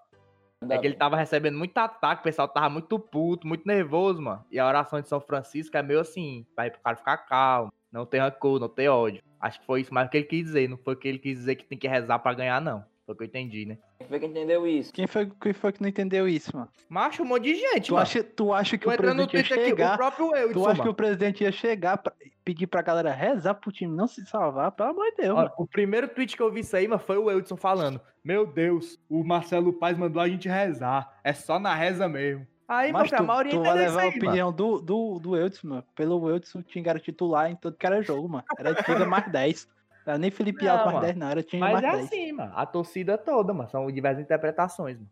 Speaker 6: é que ele tava recebendo muito ataque, o pessoal tava muito puto, muito nervoso, mano. E a oração de São Francisco é meio assim, vai pro cara ficar calmo, não ter rancor, não ter ódio. Acho que foi isso mais que ele quis dizer, não foi que ele quis dizer que tem que rezar pra ganhar, não. Foi o que eu entendi, né?
Speaker 7: Quem foi que entendeu isso?
Speaker 4: Quem foi, quem foi que não entendeu isso, mano?
Speaker 6: Macho, um monte de gente,
Speaker 4: Tu
Speaker 6: mano.
Speaker 4: acha, tu acha que
Speaker 6: Tu
Speaker 4: o presidente ia
Speaker 6: Twitter aqui, o
Speaker 4: chegar...
Speaker 6: próprio eu,
Speaker 4: Tu acha que o presidente ia chegar pra pedir pra galera rezar pro time não se salvar? Pelo amor de Deus, mano.
Speaker 6: o primeiro tweet que eu vi isso aí, mano, foi o Eudson falando: Meu Deus, o Marcelo Paz mandou a gente rezar. É só na reza mesmo. Aí,
Speaker 4: Mas
Speaker 6: mano, a
Speaker 4: tu,
Speaker 6: maioria
Speaker 4: tu vai levar a
Speaker 6: aí, mano.
Speaker 4: opinião do, do, do Eudson, mano. Pelo Eudson, o time era titular em todo que era jogo, mano. Era Tiga mais 10. Era nem Felipe
Speaker 6: Não,
Speaker 4: Alves mais
Speaker 6: mano.
Speaker 4: 10, não. Era time
Speaker 6: Mas
Speaker 4: mais
Speaker 6: é
Speaker 4: 10.
Speaker 6: assim, mano. A torcida toda, mano. São diversas interpretações, mano.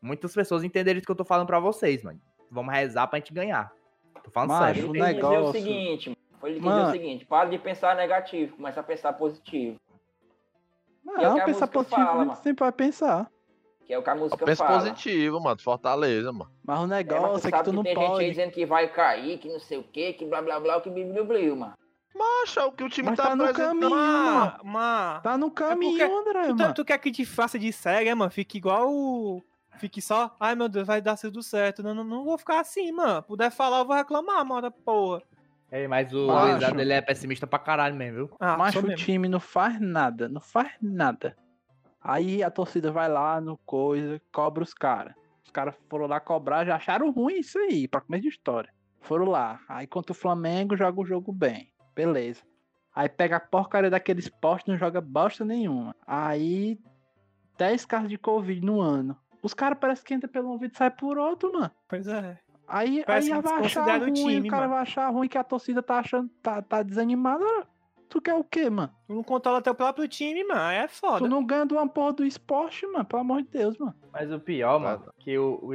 Speaker 6: Muitas pessoas entenderam isso que eu tô falando pra vocês, mano. Vamos rezar pra gente ganhar. Tô falando
Speaker 4: Macho,
Speaker 6: sério.
Speaker 4: o
Speaker 7: quis dizer o
Speaker 4: negócio-
Speaker 7: seguinte, mano. Foi ele que dizer o seguinte, para de pensar negativo, começa a pensar positivo.
Speaker 4: Não,
Speaker 7: que é que
Speaker 4: pensar positivo
Speaker 7: fala,
Speaker 4: a gente
Speaker 7: mano.
Speaker 4: sempre vai pensar.
Speaker 7: Que é o que a música
Speaker 5: penso
Speaker 7: fala.
Speaker 5: positivo, mano. Fortaleza, mano.
Speaker 4: Mas o
Speaker 7: É, mas
Speaker 4: negócio é, que
Speaker 7: sabe
Speaker 4: tu não
Speaker 7: tem gente aí
Speaker 4: pode.
Speaker 7: dizendo que vai cair, que não sei o quê, que blá blá blá, que blá blá mano.
Speaker 5: Macho, é o que o time
Speaker 4: Mas
Speaker 5: tá,
Speaker 4: tá no caminho,
Speaker 3: mas...
Speaker 4: Tá no caminho,
Speaker 3: porque
Speaker 4: André,
Speaker 3: Tu,
Speaker 4: mano.
Speaker 3: tu quer que te faça de cega, é, mano? Fique igual o... Fique só... Ai, meu Deus, vai dar tudo certo. Não, não, não vou ficar assim, mano. Puder falar, eu vou reclamar, mano, porra.
Speaker 6: Ei, mas o. Luizado, ele é pessimista pra caralho mesmo, viu?
Speaker 3: Ah,
Speaker 4: Mas o
Speaker 3: mesmo.
Speaker 4: time não faz nada, não faz nada. Aí a torcida vai lá no coisa, cobra os caras. Os caras foram lá cobrar, já acharam ruim isso aí, pra começo de história. Foram lá. Aí contra o Flamengo joga o jogo bem. Beleza. Aí pega a porcaria daqueles postes, não joga bosta nenhuma. Aí 10 casos de Covid no ano. Os caras parecem que entra pelo ouvido e sai por outro, mano.
Speaker 3: Pois é.
Speaker 4: Aí,
Speaker 3: Parece
Speaker 4: aí vai achar
Speaker 3: desconsidera o
Speaker 4: ruim,
Speaker 3: time,
Speaker 4: o cara
Speaker 3: mano.
Speaker 4: vai achar ruim que a torcida tá achando, tá, tá desanimada. Tu quer o quê, mano?
Speaker 3: Tu não controla teu próprio time, mano. É foda.
Speaker 4: Tu não ganha de uma porra do esporte, mano. Pelo amor de Deus, mano.
Speaker 6: Mas o pior, mano, que o, o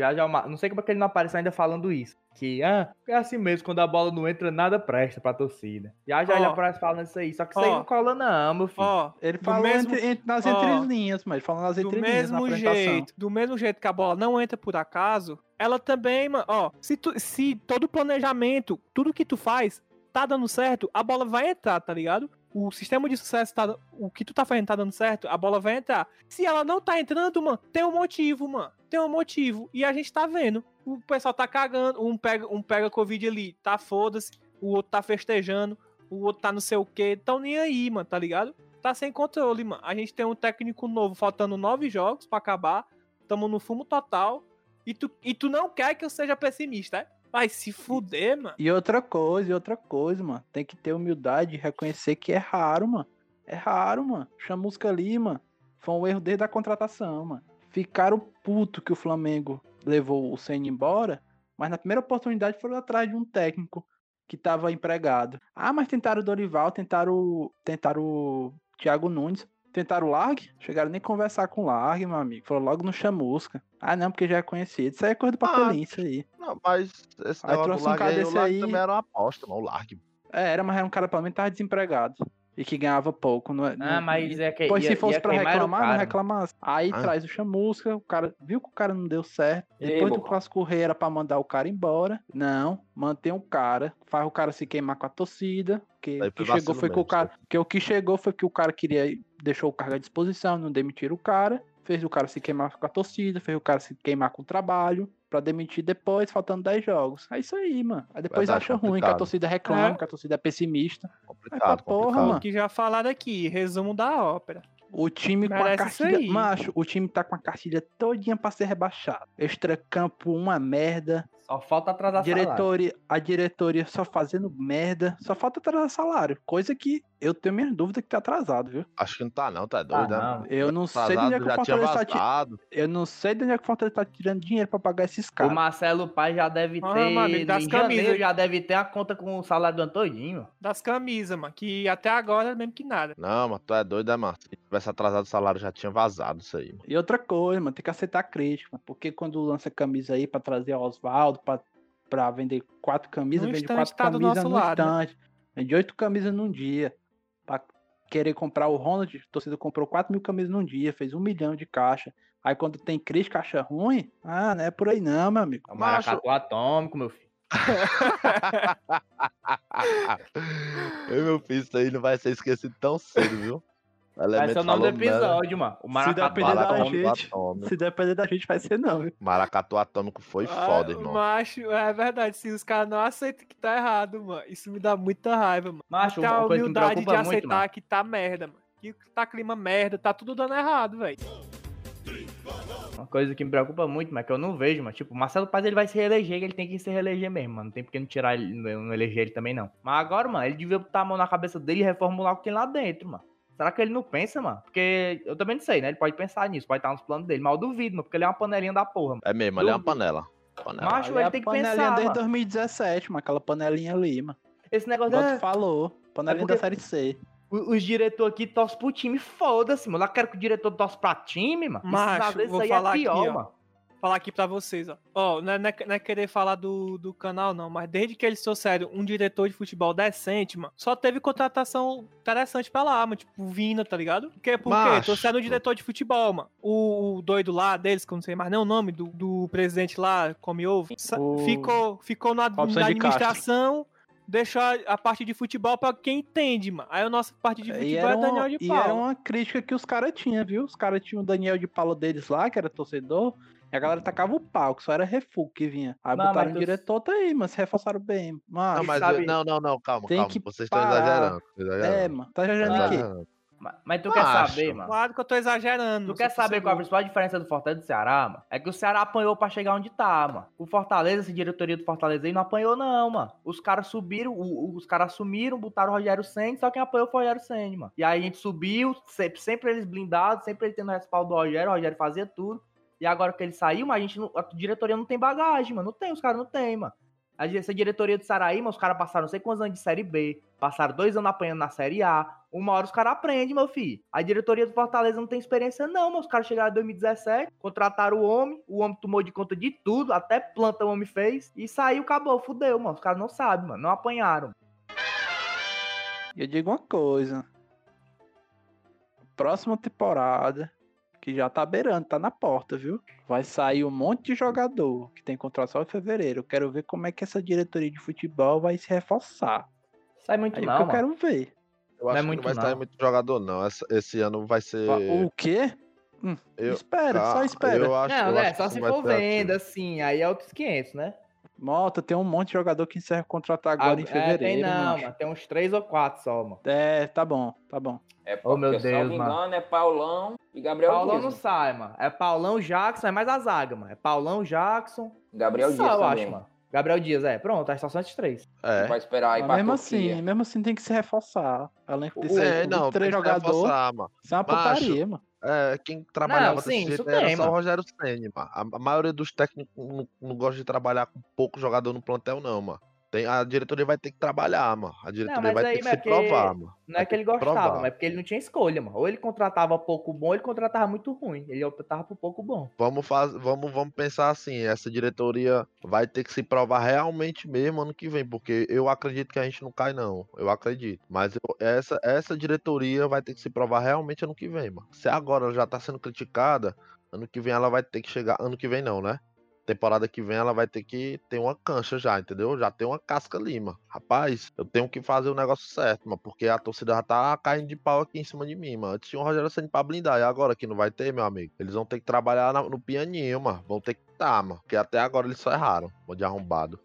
Speaker 6: Não sei como é que ele não apareceu ainda falando isso. Que, ah, é assim mesmo, quando a bola não entra, nada presta pra torcida. Já já ele
Speaker 3: Ó.
Speaker 6: aparece falando isso aí. Só que isso aí não cola, não, meu filho.
Speaker 3: Ó,
Speaker 4: Ele
Speaker 3: Do
Speaker 4: falou
Speaker 3: mesmo-
Speaker 4: entre- entre- nas
Speaker 3: ó,
Speaker 4: entrelinhas, mas ele falou nas
Speaker 3: do
Speaker 4: entrelinhas na
Speaker 3: mesmo jeito, do mesmo jeito que a bola não entra por acaso, ela também, mano, ó, se, tu, se todo planejamento, tudo que tu faz, tá dando certo, a bola vai entrar, tá ligado? o sistema de sucesso tá. O que tu tá fazendo tá dando certo, a bola vai entrar. Se ela não tá entrando, mano, tem um motivo, mano. Tem um motivo. E a gente tá vendo. O pessoal tá cagando. Um pega, um pega Covid ali, tá foda-se. O outro tá festejando. O outro tá não sei o que. Tão nem aí, mano, tá ligado? Tá sem controle, mano. A gente tem um técnico novo, faltando nove jogos para acabar. Tamo no fumo total. E tu, e tu não quer que eu seja pessimista, é? Vai se fuder, mano.
Speaker 4: E outra coisa, e outra coisa, mano. Tem que ter humildade e reconhecer que é raro, mano. É raro, mano. Chamusca ali, mano. Foi um erro desde a contratação, mano. Ficaram puto que o Flamengo levou o Senna embora, mas na primeira oportunidade foram atrás de um técnico que estava empregado. Ah, mas tentaram o Dorival, tentaram, tentaram o Thiago Nunes. Tentaram o Largue, chegaram nem conversar com o Largue, meu amigo. Foram logo no Chamusca. Ah, não, porque já é conhecido. Isso aí é coisa do papelinho, ah, isso aí.
Speaker 5: Não, mas esse aí Largue, um aí, o Largue aí... também era uma aposta, não, o Largue.
Speaker 4: É, era, mas era um cara pelo menos tava desempregado e que ganhava pouco. Não, é,
Speaker 6: ah, mas é que.
Speaker 4: Pois
Speaker 6: ia,
Speaker 4: se fosse pra reclamar, não reclamasse. Aí ah. traz o chamusca, o cara viu que o cara não deu certo. Depois do Clássico Rei era pra mandar o cara embora. Não, mantém o cara, faz o cara se queimar com a torcida. Que, o que chegou foi que o cara. Que o que chegou foi que o cara queria. Deixou o cargo à disposição, não demitir o cara. Fez o cara se queimar com a torcida, fez o cara se queimar com o trabalho pra demitir depois, faltando 10 jogos. É isso aí, mano. Aí depois Verdade, acha complicado. ruim que a torcida reclama, é. que a torcida é pessimista.
Speaker 3: Complicado, porra, complicado. mano. que já falaram aqui, resumo da ópera.
Speaker 4: O time Merece com a cartilha. Macho, o time tá com a cartilha todinha pra ser rebaixado. Extracampo, uma merda.
Speaker 6: Só falta atrasar
Speaker 4: diretoria, salário. A diretoria só fazendo merda. Só falta atrasar salário. Coisa que eu tenho minha dúvida que tá atrasado, viu?
Speaker 5: Acho que não tá, não, tá doido,
Speaker 6: tá,
Speaker 5: né?
Speaker 4: Eu não sei de onde é que o Fortaleza tá Eu não sei de onde é que o Fortaleza tá tirando dinheiro pra pagar esses caras.
Speaker 6: O Marcelo Pai já deve ah, ter. Mano, das em camisas. já deve ter a conta com o salário do Antônio.
Speaker 3: Das camisas, mano. Que até agora é mesmo que nada.
Speaker 5: Não, mas tu é doido, né, mano? Se tivesse atrasado o salário, já tinha vazado isso aí. Mano.
Speaker 4: E outra coisa, mano, tem que aceitar a crítica. Porque quando lança camisa aí pra trazer Oswaldo, pra para vender quatro camisas, vende quatro tá camisas no lado, né? instante. Né? Vende oito camisas num dia. Querer comprar o Ronald, a torcida comprou quatro mil camisas num dia, fez um milhão de caixa. Aí quando tem crítica, acha ruim? Ah, não é por aí não, meu amigo.
Speaker 6: É o maracatu atômico, meu filho.
Speaker 5: meu filho, isso aí não vai ser esquecido tão cedo, viu?
Speaker 6: Vai ser o nome do episódio, mano. O
Speaker 4: Maracatu se depender da gente, Se depender da gente, vai ser não, viu?
Speaker 5: Maracatu atômico foi ah, foda, irmão.
Speaker 3: Macho, é verdade. Se os caras não aceitam que tá errado, mano, isso me dá muita raiva, mano.
Speaker 6: Macho,
Speaker 3: a humildade de aceitar
Speaker 6: muito,
Speaker 3: que tá merda, mano. Que tá clima merda, tá tudo dando errado, velho.
Speaker 6: Uma coisa que me preocupa muito, mas que eu não vejo, mas tipo, o Marcelo Paz ele vai se reeleger, ele tem que se reeleger mesmo, mano. Não tem porque não tirar ele, não eleger ele também, não. Mas agora, mano, ele devia botar a mão na cabeça dele e reformular o que tem lá dentro, mano. Será que ele não pensa, mano? Porque eu também não sei, né? Ele pode pensar nisso, pode estar nos planos dele, mas eu duvido, mano, porque ele é uma panelinha da porra. Mano.
Speaker 5: É mesmo, ele é uma panela.
Speaker 6: panela. Macho, ele, ele é tem que pensar.
Speaker 4: panelinha desde 2017, mano, aquela panelinha ali, mano.
Speaker 6: Esse negócio
Speaker 4: é... falou, panelinha é da Série C.
Speaker 6: Os diretores aqui torcem pro time, foda-se, mano. Lá quero que o diretor torce pra time, mano.
Speaker 3: Macho, vou é falar é pior, aqui, mano falar aqui pra vocês, ó. Ó, não é, não é, querer falar do, do canal, não, mas desde que eles trouxeram um diretor de futebol decente, mano, só teve contratação interessante pra lá, mano. Tipo, Vina, tá ligado? Porque, por quê? Trouxeram um diretor de futebol, mano. O, o, doido lá deles, que eu não sei mais nem o nome, do, do presidente lá, come ovo, o... ficou, ficou na, na administração deixou a parte de futebol para quem entende, mano. Aí a nossa parte de futebol é Daniel de Paula.
Speaker 4: E era uma crítica que os caras tinham, viu? Os caras tinham o Daniel de Paula deles lá, que era torcedor. E a galera tacava o pau, que só era refugo que vinha. Aí não, botaram o tu... diretor, tá aí, mas se reforçaram bem. Mas,
Speaker 5: não, mas sabe... não, não, não, calma, calma. Que Vocês estão exagerando, exagerando.
Speaker 4: É, mano, tá exagerando ah?
Speaker 6: Mas, mas tu quer saber, mano?
Speaker 3: Claro que eu tô exagerando.
Speaker 6: Tu quer saber qual a principal diferença do Fortaleza do Ceará, mano? É que o Ceará apanhou pra chegar onde tá, mano. O Fortaleza, essa diretoria do Fortaleza aí, não apanhou, não, mano. Os caras subiram, o, os caras assumiram, botaram o Rogério Senna, só quem apanhou foi o Rogério Senna, mano. E aí a gente subiu, sempre, sempre eles blindados, sempre ele tendo respaldo do Rogério, o Rogério fazia tudo. E agora que ele saiu, mas a gente não, a diretoria não tem bagagem, mano. Não tem, os caras não tem, mano. Essa diretoria do Saraí, os caras passaram não sei quantos anos de Série B, passaram dois anos apanhando na Série A. Uma hora os caras aprendem, meu filho. A diretoria do Fortaleza não tem experiência, não, mas os caras chegaram em 2017, contrataram o homem, o homem tomou de conta de tudo, até planta o homem fez, e saiu, acabou, fudeu, mano. Os caras não sabem, mano, não apanharam.
Speaker 4: Eu digo uma coisa. Próxima temporada, que já tá beirando, tá na porta, viu? Vai sair um monte de jogador que tem contrato só em fevereiro. Eu quero ver como é que essa diretoria de futebol vai se reforçar.
Speaker 6: Sai muito
Speaker 4: Aí
Speaker 6: mal,
Speaker 4: que eu quero ver.
Speaker 5: Eu acho
Speaker 6: é
Speaker 5: que
Speaker 6: muito,
Speaker 5: não vai
Speaker 6: não.
Speaker 5: sair muito jogador, não. Essa- esse ano vai ser.
Speaker 4: O quê? Hum,
Speaker 5: Eu-
Speaker 4: espera, só
Speaker 5: Ah,
Speaker 4: espera.
Speaker 5: Eu acho,
Speaker 6: Não,
Speaker 5: eu
Speaker 6: né?
Speaker 5: acho
Speaker 6: Só
Speaker 5: que
Speaker 6: se for venda, assim, aí é outros 500, né?
Speaker 4: Mota, tem um monte de jogador que encerra o contrato agora
Speaker 6: Ah,
Speaker 4: em
Speaker 6: é,
Speaker 4: fevereiro.
Speaker 6: tem não, mano. Tem uns 3 ou 4 só, mano.
Speaker 4: É, tá bom, tá bom.
Speaker 7: É
Speaker 6: Oh, meu
Speaker 7: porque, se eu não
Speaker 6: Deus,
Speaker 7: me
Speaker 6: mano.
Speaker 7: engano, é Paulão e Gabriel
Speaker 6: Paulão
Speaker 7: Dias.
Speaker 6: não
Speaker 7: mano.
Speaker 6: sai, mano. É Paulão, Jackson, é mais a zaga, mano. É Paulão, Jackson.
Speaker 7: Gabriel
Speaker 6: só,
Speaker 7: Dias
Speaker 6: eu
Speaker 7: também.
Speaker 6: acho, mano. Gabriel Dias, é. Pronto, a são esses três.
Speaker 5: É.
Speaker 7: Vai esperar aí
Speaker 4: Mas mesmo
Speaker 7: Turquia.
Speaker 4: assim, mesmo assim tem que se reforçar. Além de ter
Speaker 5: É, não, tem
Speaker 4: três
Speaker 5: que
Speaker 4: jogadores,
Speaker 5: reforçar, mano.
Speaker 4: isso é uma putaria, mano.
Speaker 5: É, quem trabalhava
Speaker 6: Não, sim,
Speaker 5: desse jeito era
Speaker 6: tem,
Speaker 5: só o. Rogério Senni, mano. A, a maioria dos técnicos não, não gosta de trabalhar com pouco jogador no plantel, não, mano. Tem, a diretoria vai ter que trabalhar, mano. A diretoria
Speaker 6: mas
Speaker 5: vai
Speaker 6: aí,
Speaker 5: ter que se provar, mano.
Speaker 6: Não
Speaker 5: Vai
Speaker 6: é que ele gostava,
Speaker 5: provar.
Speaker 6: mas é porque ele não tinha escolha, mano. Ou ele contratava pouco bom, ou ele contratava muito ruim. Ele optava por pouco bom.
Speaker 5: Vamos, faz, vamos, vamos pensar assim, essa diretoria vai ter que se provar realmente mesmo ano que vem, porque eu acredito que a gente não cai, não. Eu acredito. Mas eu- essa, essa diretoria vai ter que se provar realmente ano que vem, mano. Se agora ela já tá sendo criticada, ano que vem ela vai ter que chegar. Ano que vem não, né? Temporada que vem ela vai ter que ter uma cancha já, entendeu? Já tem uma casca ali, mano. Rapaz, eu tenho que fazer o negócio certo, mano. Porque a torcida já tá caindo de pau aqui em cima de mim, mano. Antes tinha um Rogério Senna pra blindar. E agora que não vai ter, meu amigo? Eles vão ter que trabalhar no pianinho, mano. Vão ter que tá, mano. Porque até agora eles só erraram. De arrombado.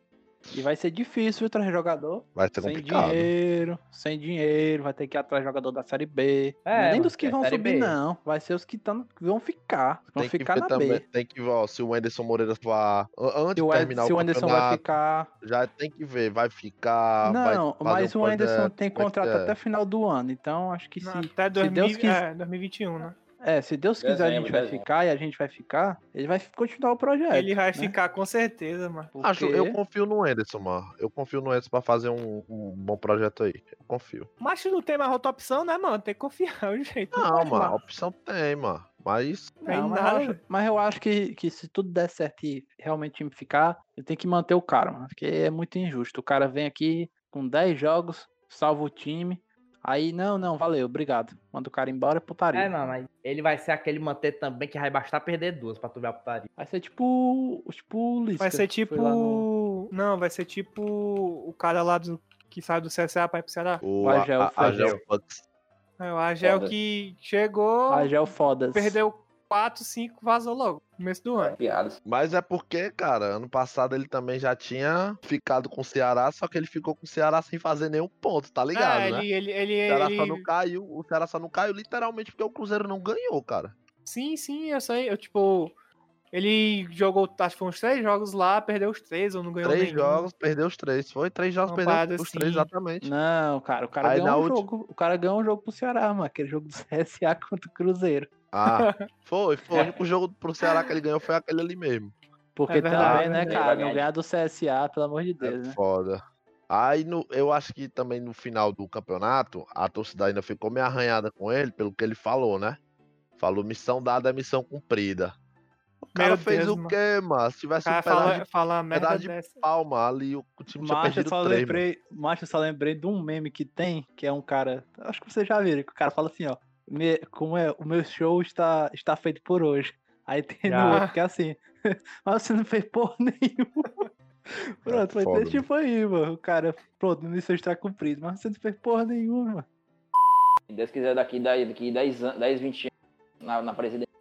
Speaker 4: E vai ser difícil trazer jogador.
Speaker 5: Vai ser
Speaker 4: Sem
Speaker 5: complicado.
Speaker 4: dinheiro, sem dinheiro, vai ter que ir atrás jogador da Série B.
Speaker 6: É,
Speaker 4: é nem dos que
Speaker 6: é
Speaker 4: vão subir,
Speaker 6: B.
Speaker 4: não. Vai ser os que tão, vão ficar. Vão
Speaker 5: Tem
Speaker 4: ficar na
Speaker 5: também.
Speaker 4: B.
Speaker 5: Tem que ver, ó, se o Anderson Moreira vá. an- Antes
Speaker 4: Se o,
Speaker 5: de terminar
Speaker 4: se
Speaker 5: o
Speaker 4: o Anderson vai
Speaker 5: campeonato,
Speaker 4: ficar.
Speaker 5: já tem que ver. Vai ficar. vai
Speaker 4: Não,
Speaker 5: fazer
Speaker 4: mas o Anderson
Speaker 5: projeto,
Speaker 4: tem
Speaker 5: é
Speaker 4: contrato
Speaker 5: é?
Speaker 4: até final do ano. Então acho que se.
Speaker 3: Não, Até
Speaker 4: se
Speaker 3: 2000,
Speaker 4: Deus quiser-
Speaker 3: é, 2021, né?
Speaker 4: É, se Deus quiser a
Speaker 7: Dezembro,
Speaker 4: gente vai
Speaker 7: dezembro.
Speaker 4: ficar e a gente vai ficar, ele vai continuar o projeto.
Speaker 3: Ele vai
Speaker 4: né?
Speaker 3: ficar com certeza, mano.
Speaker 5: Acho,
Speaker 4: Porque-
Speaker 5: eu confio no Anderson, mano. Eu confio no Anderson pra fazer um, um bom projeto aí. Eu confio.
Speaker 3: Mas não tem mais outra opção, né, mano? Tem que confiar, o jeito.
Speaker 5: Não,
Speaker 3: pode
Speaker 5: mano, a opção tem, mano. Mas
Speaker 3: Tem
Speaker 4: Não, mas, eu acho, mas eu acho que, que se tudo der certo e realmente o time ficar, eu tenho que manter o cara, mano. Porque é muito injusto. O cara vem aqui com 10 jogos, salva o time. Aí, não, não, valeu, obrigado. Manda o cara embora, é putaria.
Speaker 6: É, não, mas ele vai ser aquele manter também que vai bastar perder duas pra tu ver a putaria.
Speaker 4: Vai ser tipo. Tipo o Lisca.
Speaker 3: Vai ser tipo.
Speaker 4: no-
Speaker 3: Não, vai ser tipo o cara lá do... que sai do CSA pra ir pro Ceará.
Speaker 5: o
Speaker 4: O Agel,
Speaker 5: a, a,
Speaker 4: Agel.
Speaker 5: Agel.
Speaker 3: É, o Agel
Speaker 7: Foda.
Speaker 3: que chegou,
Speaker 4: o Fodas.
Speaker 3: perdeu 4, 5, vazou logo. Começo do
Speaker 7: É
Speaker 3: ano.
Speaker 7: piadas.
Speaker 5: Mas é porque, cara, ano passado ele também já tinha ficado com o Ceará, só que ele ficou com o Ceará sem fazer nenhum ponto, tá ligado,
Speaker 3: é,
Speaker 5: né?
Speaker 3: ele, ele, ele,
Speaker 5: O Ceará só
Speaker 3: ele-
Speaker 5: não caiu, o Ceará só não caiu literalmente porque o Cruzeiro não ganhou, cara.
Speaker 3: Sim, sim, eu sei. Eu, tipo, ele jogou, acho que foi uns três jogos lá, perdeu os três, ou não ganhou
Speaker 5: Três
Speaker 3: nenhum.
Speaker 5: jogos, perdeu os três. Foi três jogos,
Speaker 3: Uma
Speaker 5: perdeu os três,
Speaker 3: assim.
Speaker 5: exatamente.
Speaker 4: Não, cara, o cara
Speaker 5: Aí
Speaker 4: ganhou um
Speaker 5: última-
Speaker 4: jogo. O cara ganhou um jogo pro Ceará, mano. Aquele jogo do CSA contra o Cruzeiro.
Speaker 5: Ah, foi, foi. O único jogo pro Ceará que ele ganhou foi aquele ali mesmo.
Speaker 4: Porque
Speaker 3: verdade,
Speaker 4: também, né,
Speaker 3: né?
Speaker 4: cara, não
Speaker 7: ganhar.
Speaker 4: do CSA, pelo amor de
Speaker 5: É
Speaker 4: Deus, né?
Speaker 5: foda. Aí no, eu acho que também no final do campeonato, a torcida ainda ficou meio arranhada com ele, pelo que ele falou, né? Falou missão dada é missão cumprida. O cara
Speaker 3: Meu
Speaker 5: fez
Speaker 3: Deus,
Speaker 5: o quê, mano? Se tivesse um
Speaker 3: cara
Speaker 5: pedaço
Speaker 3: fala,
Speaker 5: de
Speaker 3: fala
Speaker 5: pedaço de
Speaker 3: dessa.
Speaker 5: palma ali, o, time tinha
Speaker 4: Macho,
Speaker 5: perdido
Speaker 4: só
Speaker 5: três,
Speaker 4: lembrei, macho, eu só lembrei de um meme que tem, que é um cara, acho que vocês já viram, que o cara fala assim, ó, "Me- como é, o meu show está, está feito por hoje. Aí tem no
Speaker 3: Já.
Speaker 4: outro que é assim, mas você não fez porra nenhuma. Pronto, foi
Speaker 5: foda,
Speaker 4: desse tipo aí, mano. O cara, pronto, show está cumprido, mas você não fez porra nenhuma, mano.
Speaker 7: Se Deus quiser, daqui, daqui, daqui 10, anos, 10 20 anos na, na presidência.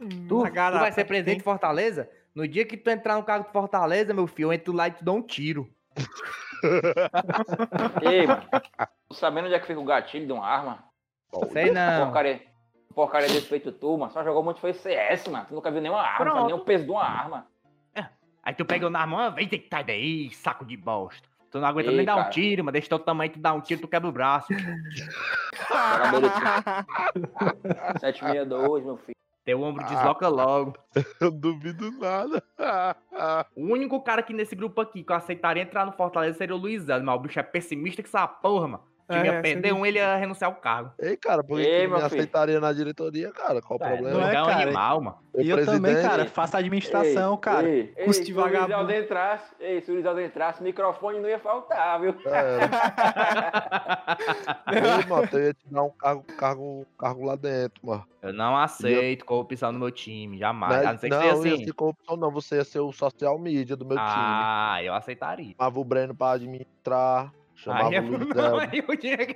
Speaker 3: Hum,
Speaker 6: Tu, tu vai ser presidente de Fortaleza? No dia que tu entrar no cargo de Fortaleza, meu filho, eu entro lá e te dou um tiro.
Speaker 7: Ei, mano. Tô sabendo onde é que fica o gatilho de uma arma?
Speaker 6: Sei não.
Speaker 7: Porcaria, porcaria desse feito tu, mano. Só jogou muito foi CS, mano. Tu nunca viu nenhuma arma,
Speaker 6: Pronto.
Speaker 7: nem o peso de uma arma.
Speaker 6: Aí tu pega na mão, vem que sai daí, saco de bosta. Tu não aguenta
Speaker 7: Ei,
Speaker 6: nem dar um
Speaker 7: cara.
Speaker 6: tiro, mas deixa teu tamanho, tu dá um tiro, tu quebra o braço.
Speaker 7: Jogador de 762, meu filho.
Speaker 6: Teu ombro desloca logo.
Speaker 5: Eu duvido nada.
Speaker 6: O único cara que nesse grupo aqui que eu aceitaria entrar no Fortaleza seria o Luizão, mas o bicho é pessimista que essa porra, mano. O time
Speaker 3: É,
Speaker 6: ia perder um, ele ia renunciar ao cargo.
Speaker 5: Ei, cara, por que
Speaker 7: Ei,
Speaker 5: me
Speaker 7: filho.
Speaker 5: aceitaria na diretoria, cara? Qual o
Speaker 6: É,
Speaker 5: problema?
Speaker 4: Não é,
Speaker 6: é um
Speaker 4: cara?
Speaker 6: animal, mano.
Speaker 4: E eu também, cara, faço administração, cara.
Speaker 7: Ei, ei,
Speaker 3: Custo de
Speaker 7: se o
Speaker 3: vagabundo.
Speaker 7: Luizaldo entrasse, ei, se o Luizaldo entrasse, microfone não ia faltar, viu?
Speaker 5: É. Ei, mano, eu ia te dar um cargo, cargo, cargo lá dentro, mano.
Speaker 6: Eu não aceito corrupção no meu time, jamais.
Speaker 5: Não,
Speaker 6: A não ser que
Speaker 5: não,
Speaker 6: seja
Speaker 5: não ia
Speaker 6: assim.
Speaker 5: ser corrupção, não. Você ia ser o social media do meu time.
Speaker 6: Ah, eu aceitaria.
Speaker 5: Chamava o Breno pra administrar. Chamava
Speaker 6: Aí é
Speaker 5: o Luiz
Speaker 6: não,
Speaker 5: Helder.
Speaker 6: aí eu tinha que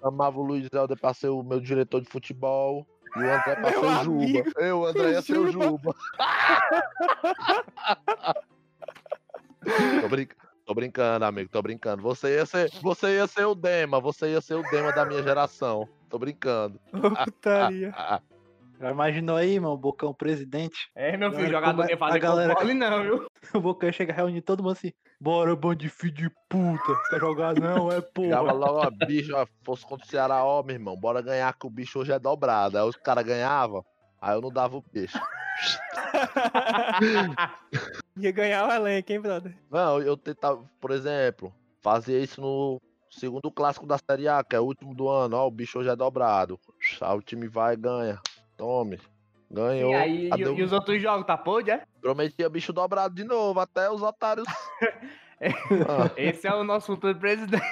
Speaker 5: Chamava o Luiz Helder pra ser o meu diretor de futebol. E o André pra
Speaker 3: Meu
Speaker 5: ser o Juba. Eu, o André ia ser o Juba. tô, tô brincando, amigo, tô brincando. Você ia, ser... você ia ser o Dema, você ia ser o Dema da minha geração. Tô brincando.
Speaker 3: Ô, putaria.
Speaker 4: Já imaginou aí, mano, o Bocão presidente?
Speaker 6: É, meu filho, jogador
Speaker 4: como é-
Speaker 6: nem
Speaker 4: a
Speaker 6: fazer
Speaker 4: galera-
Speaker 6: não, viu?
Speaker 4: O Bocão chega a reunir todo mundo assim. Bora, bando de filho de puta. Quer jogar não, é porra.
Speaker 5: logo, ó, bicho, ó, fosse contra o Ceará, ó, meu irmão, bora ganhar que o bicho hoje é dobrado. Aí os caras ganhavam, aí eu não dava o peixe.
Speaker 3: Ia ganhar o elenco, hein, brother?
Speaker 5: Não, eu tentava, por exemplo, fazer isso no segundo clássico da Série A, que é o último do ano, ó, o bicho hoje é dobrado. Aí o time vai e ganha. Tome. Ganhou.
Speaker 6: E aí, e, e os outros jogos, tá pode, é?
Speaker 5: Prometia bicho dobrado de novo, até os otários. Ah,
Speaker 6: Esse é o nosso futuro presidente.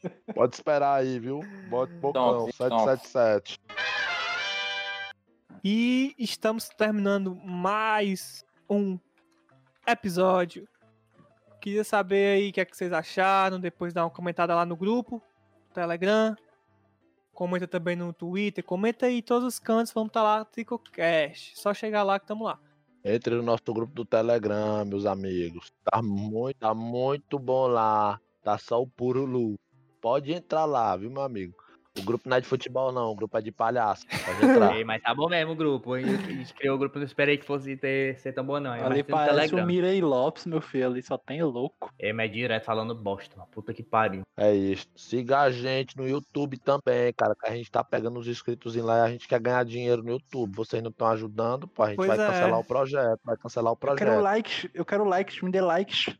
Speaker 5: pode esperar aí, viu? Bote bocão,
Speaker 7: Top, top.
Speaker 5: 777.
Speaker 3: E estamos terminando mais um episódio. Queria saber aí o que, é que vocês acharam. Depois dá uma comentada lá no grupo, Telegram. Comenta também no Twitter. Comenta aí todos os cantos. Vamos estar lá, Tricocast. Só chegar lá que estamos lá.
Speaker 5: Entre no nosso grupo do Telegram, meus amigos. Tá muito, tá muito bom lá. Tá só o puro lu. Pode entrar lá, viu, meu amigo? O grupo não é de futebol, não. O grupo é de palhaço.
Speaker 6: Ei, mas tá bom mesmo o grupo. A gente criou o grupo, não esperei que fosse ter, ser tão bom, não. É
Speaker 4: Ali
Speaker 6: no
Speaker 4: parece o Mirei Lopes, meu filho. Ali só tem louco.
Speaker 6: Ei, mas é direto falando bosta, mano. Puta que pariu.
Speaker 5: É isso. Siga a gente no YouTube também, cara. Que a gente tá pegando os inscritos em lá e a gente quer ganhar dinheiro no YouTube. Vocês não estão ajudando, pô. A gente
Speaker 3: Pois
Speaker 5: vai
Speaker 3: é.
Speaker 5: cancelar o projeto. Vai cancelar o
Speaker 4: Eu
Speaker 5: projeto.
Speaker 4: quero likes, eu quero likes, me dê likes.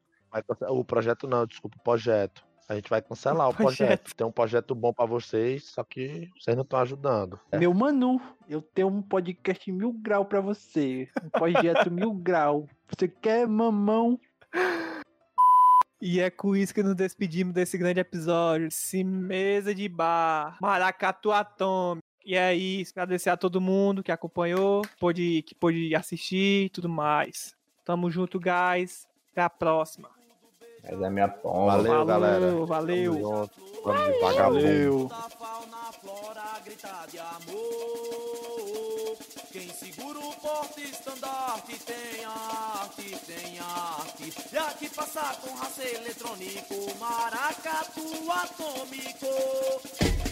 Speaker 5: O projeto não, desculpa, o projeto. A gente vai cancelar o projeto.
Speaker 3: Projeto.
Speaker 5: Tem um projeto bom pra vocês, só que vocês não estão ajudando. É.
Speaker 4: Meu Manu, eu tenho um podcast mil grau pra você. Um projeto mil grau. Você quer mamão?
Speaker 3: E é com isso que nos despedimos desse grande episódio. Esse mesa de bar, Maracatu Atômico. E é isso. Agradecer a todo mundo que acompanhou, pôde, que pôde assistir e tudo mais. Tamo junto, guys. Até a próxima.
Speaker 6: Mas é minha pomba.
Speaker 5: Valeu,
Speaker 3: Falou,
Speaker 5: galera.
Speaker 3: valeu.
Speaker 5: Vamos de vagabundo.
Speaker 4: Valeu.
Speaker 8: Da fauna, flora, grita de amor. Quem segura o porte estandarte tem arte, tem arte. E aqui passa com raça eletrônico, maracatu atômico.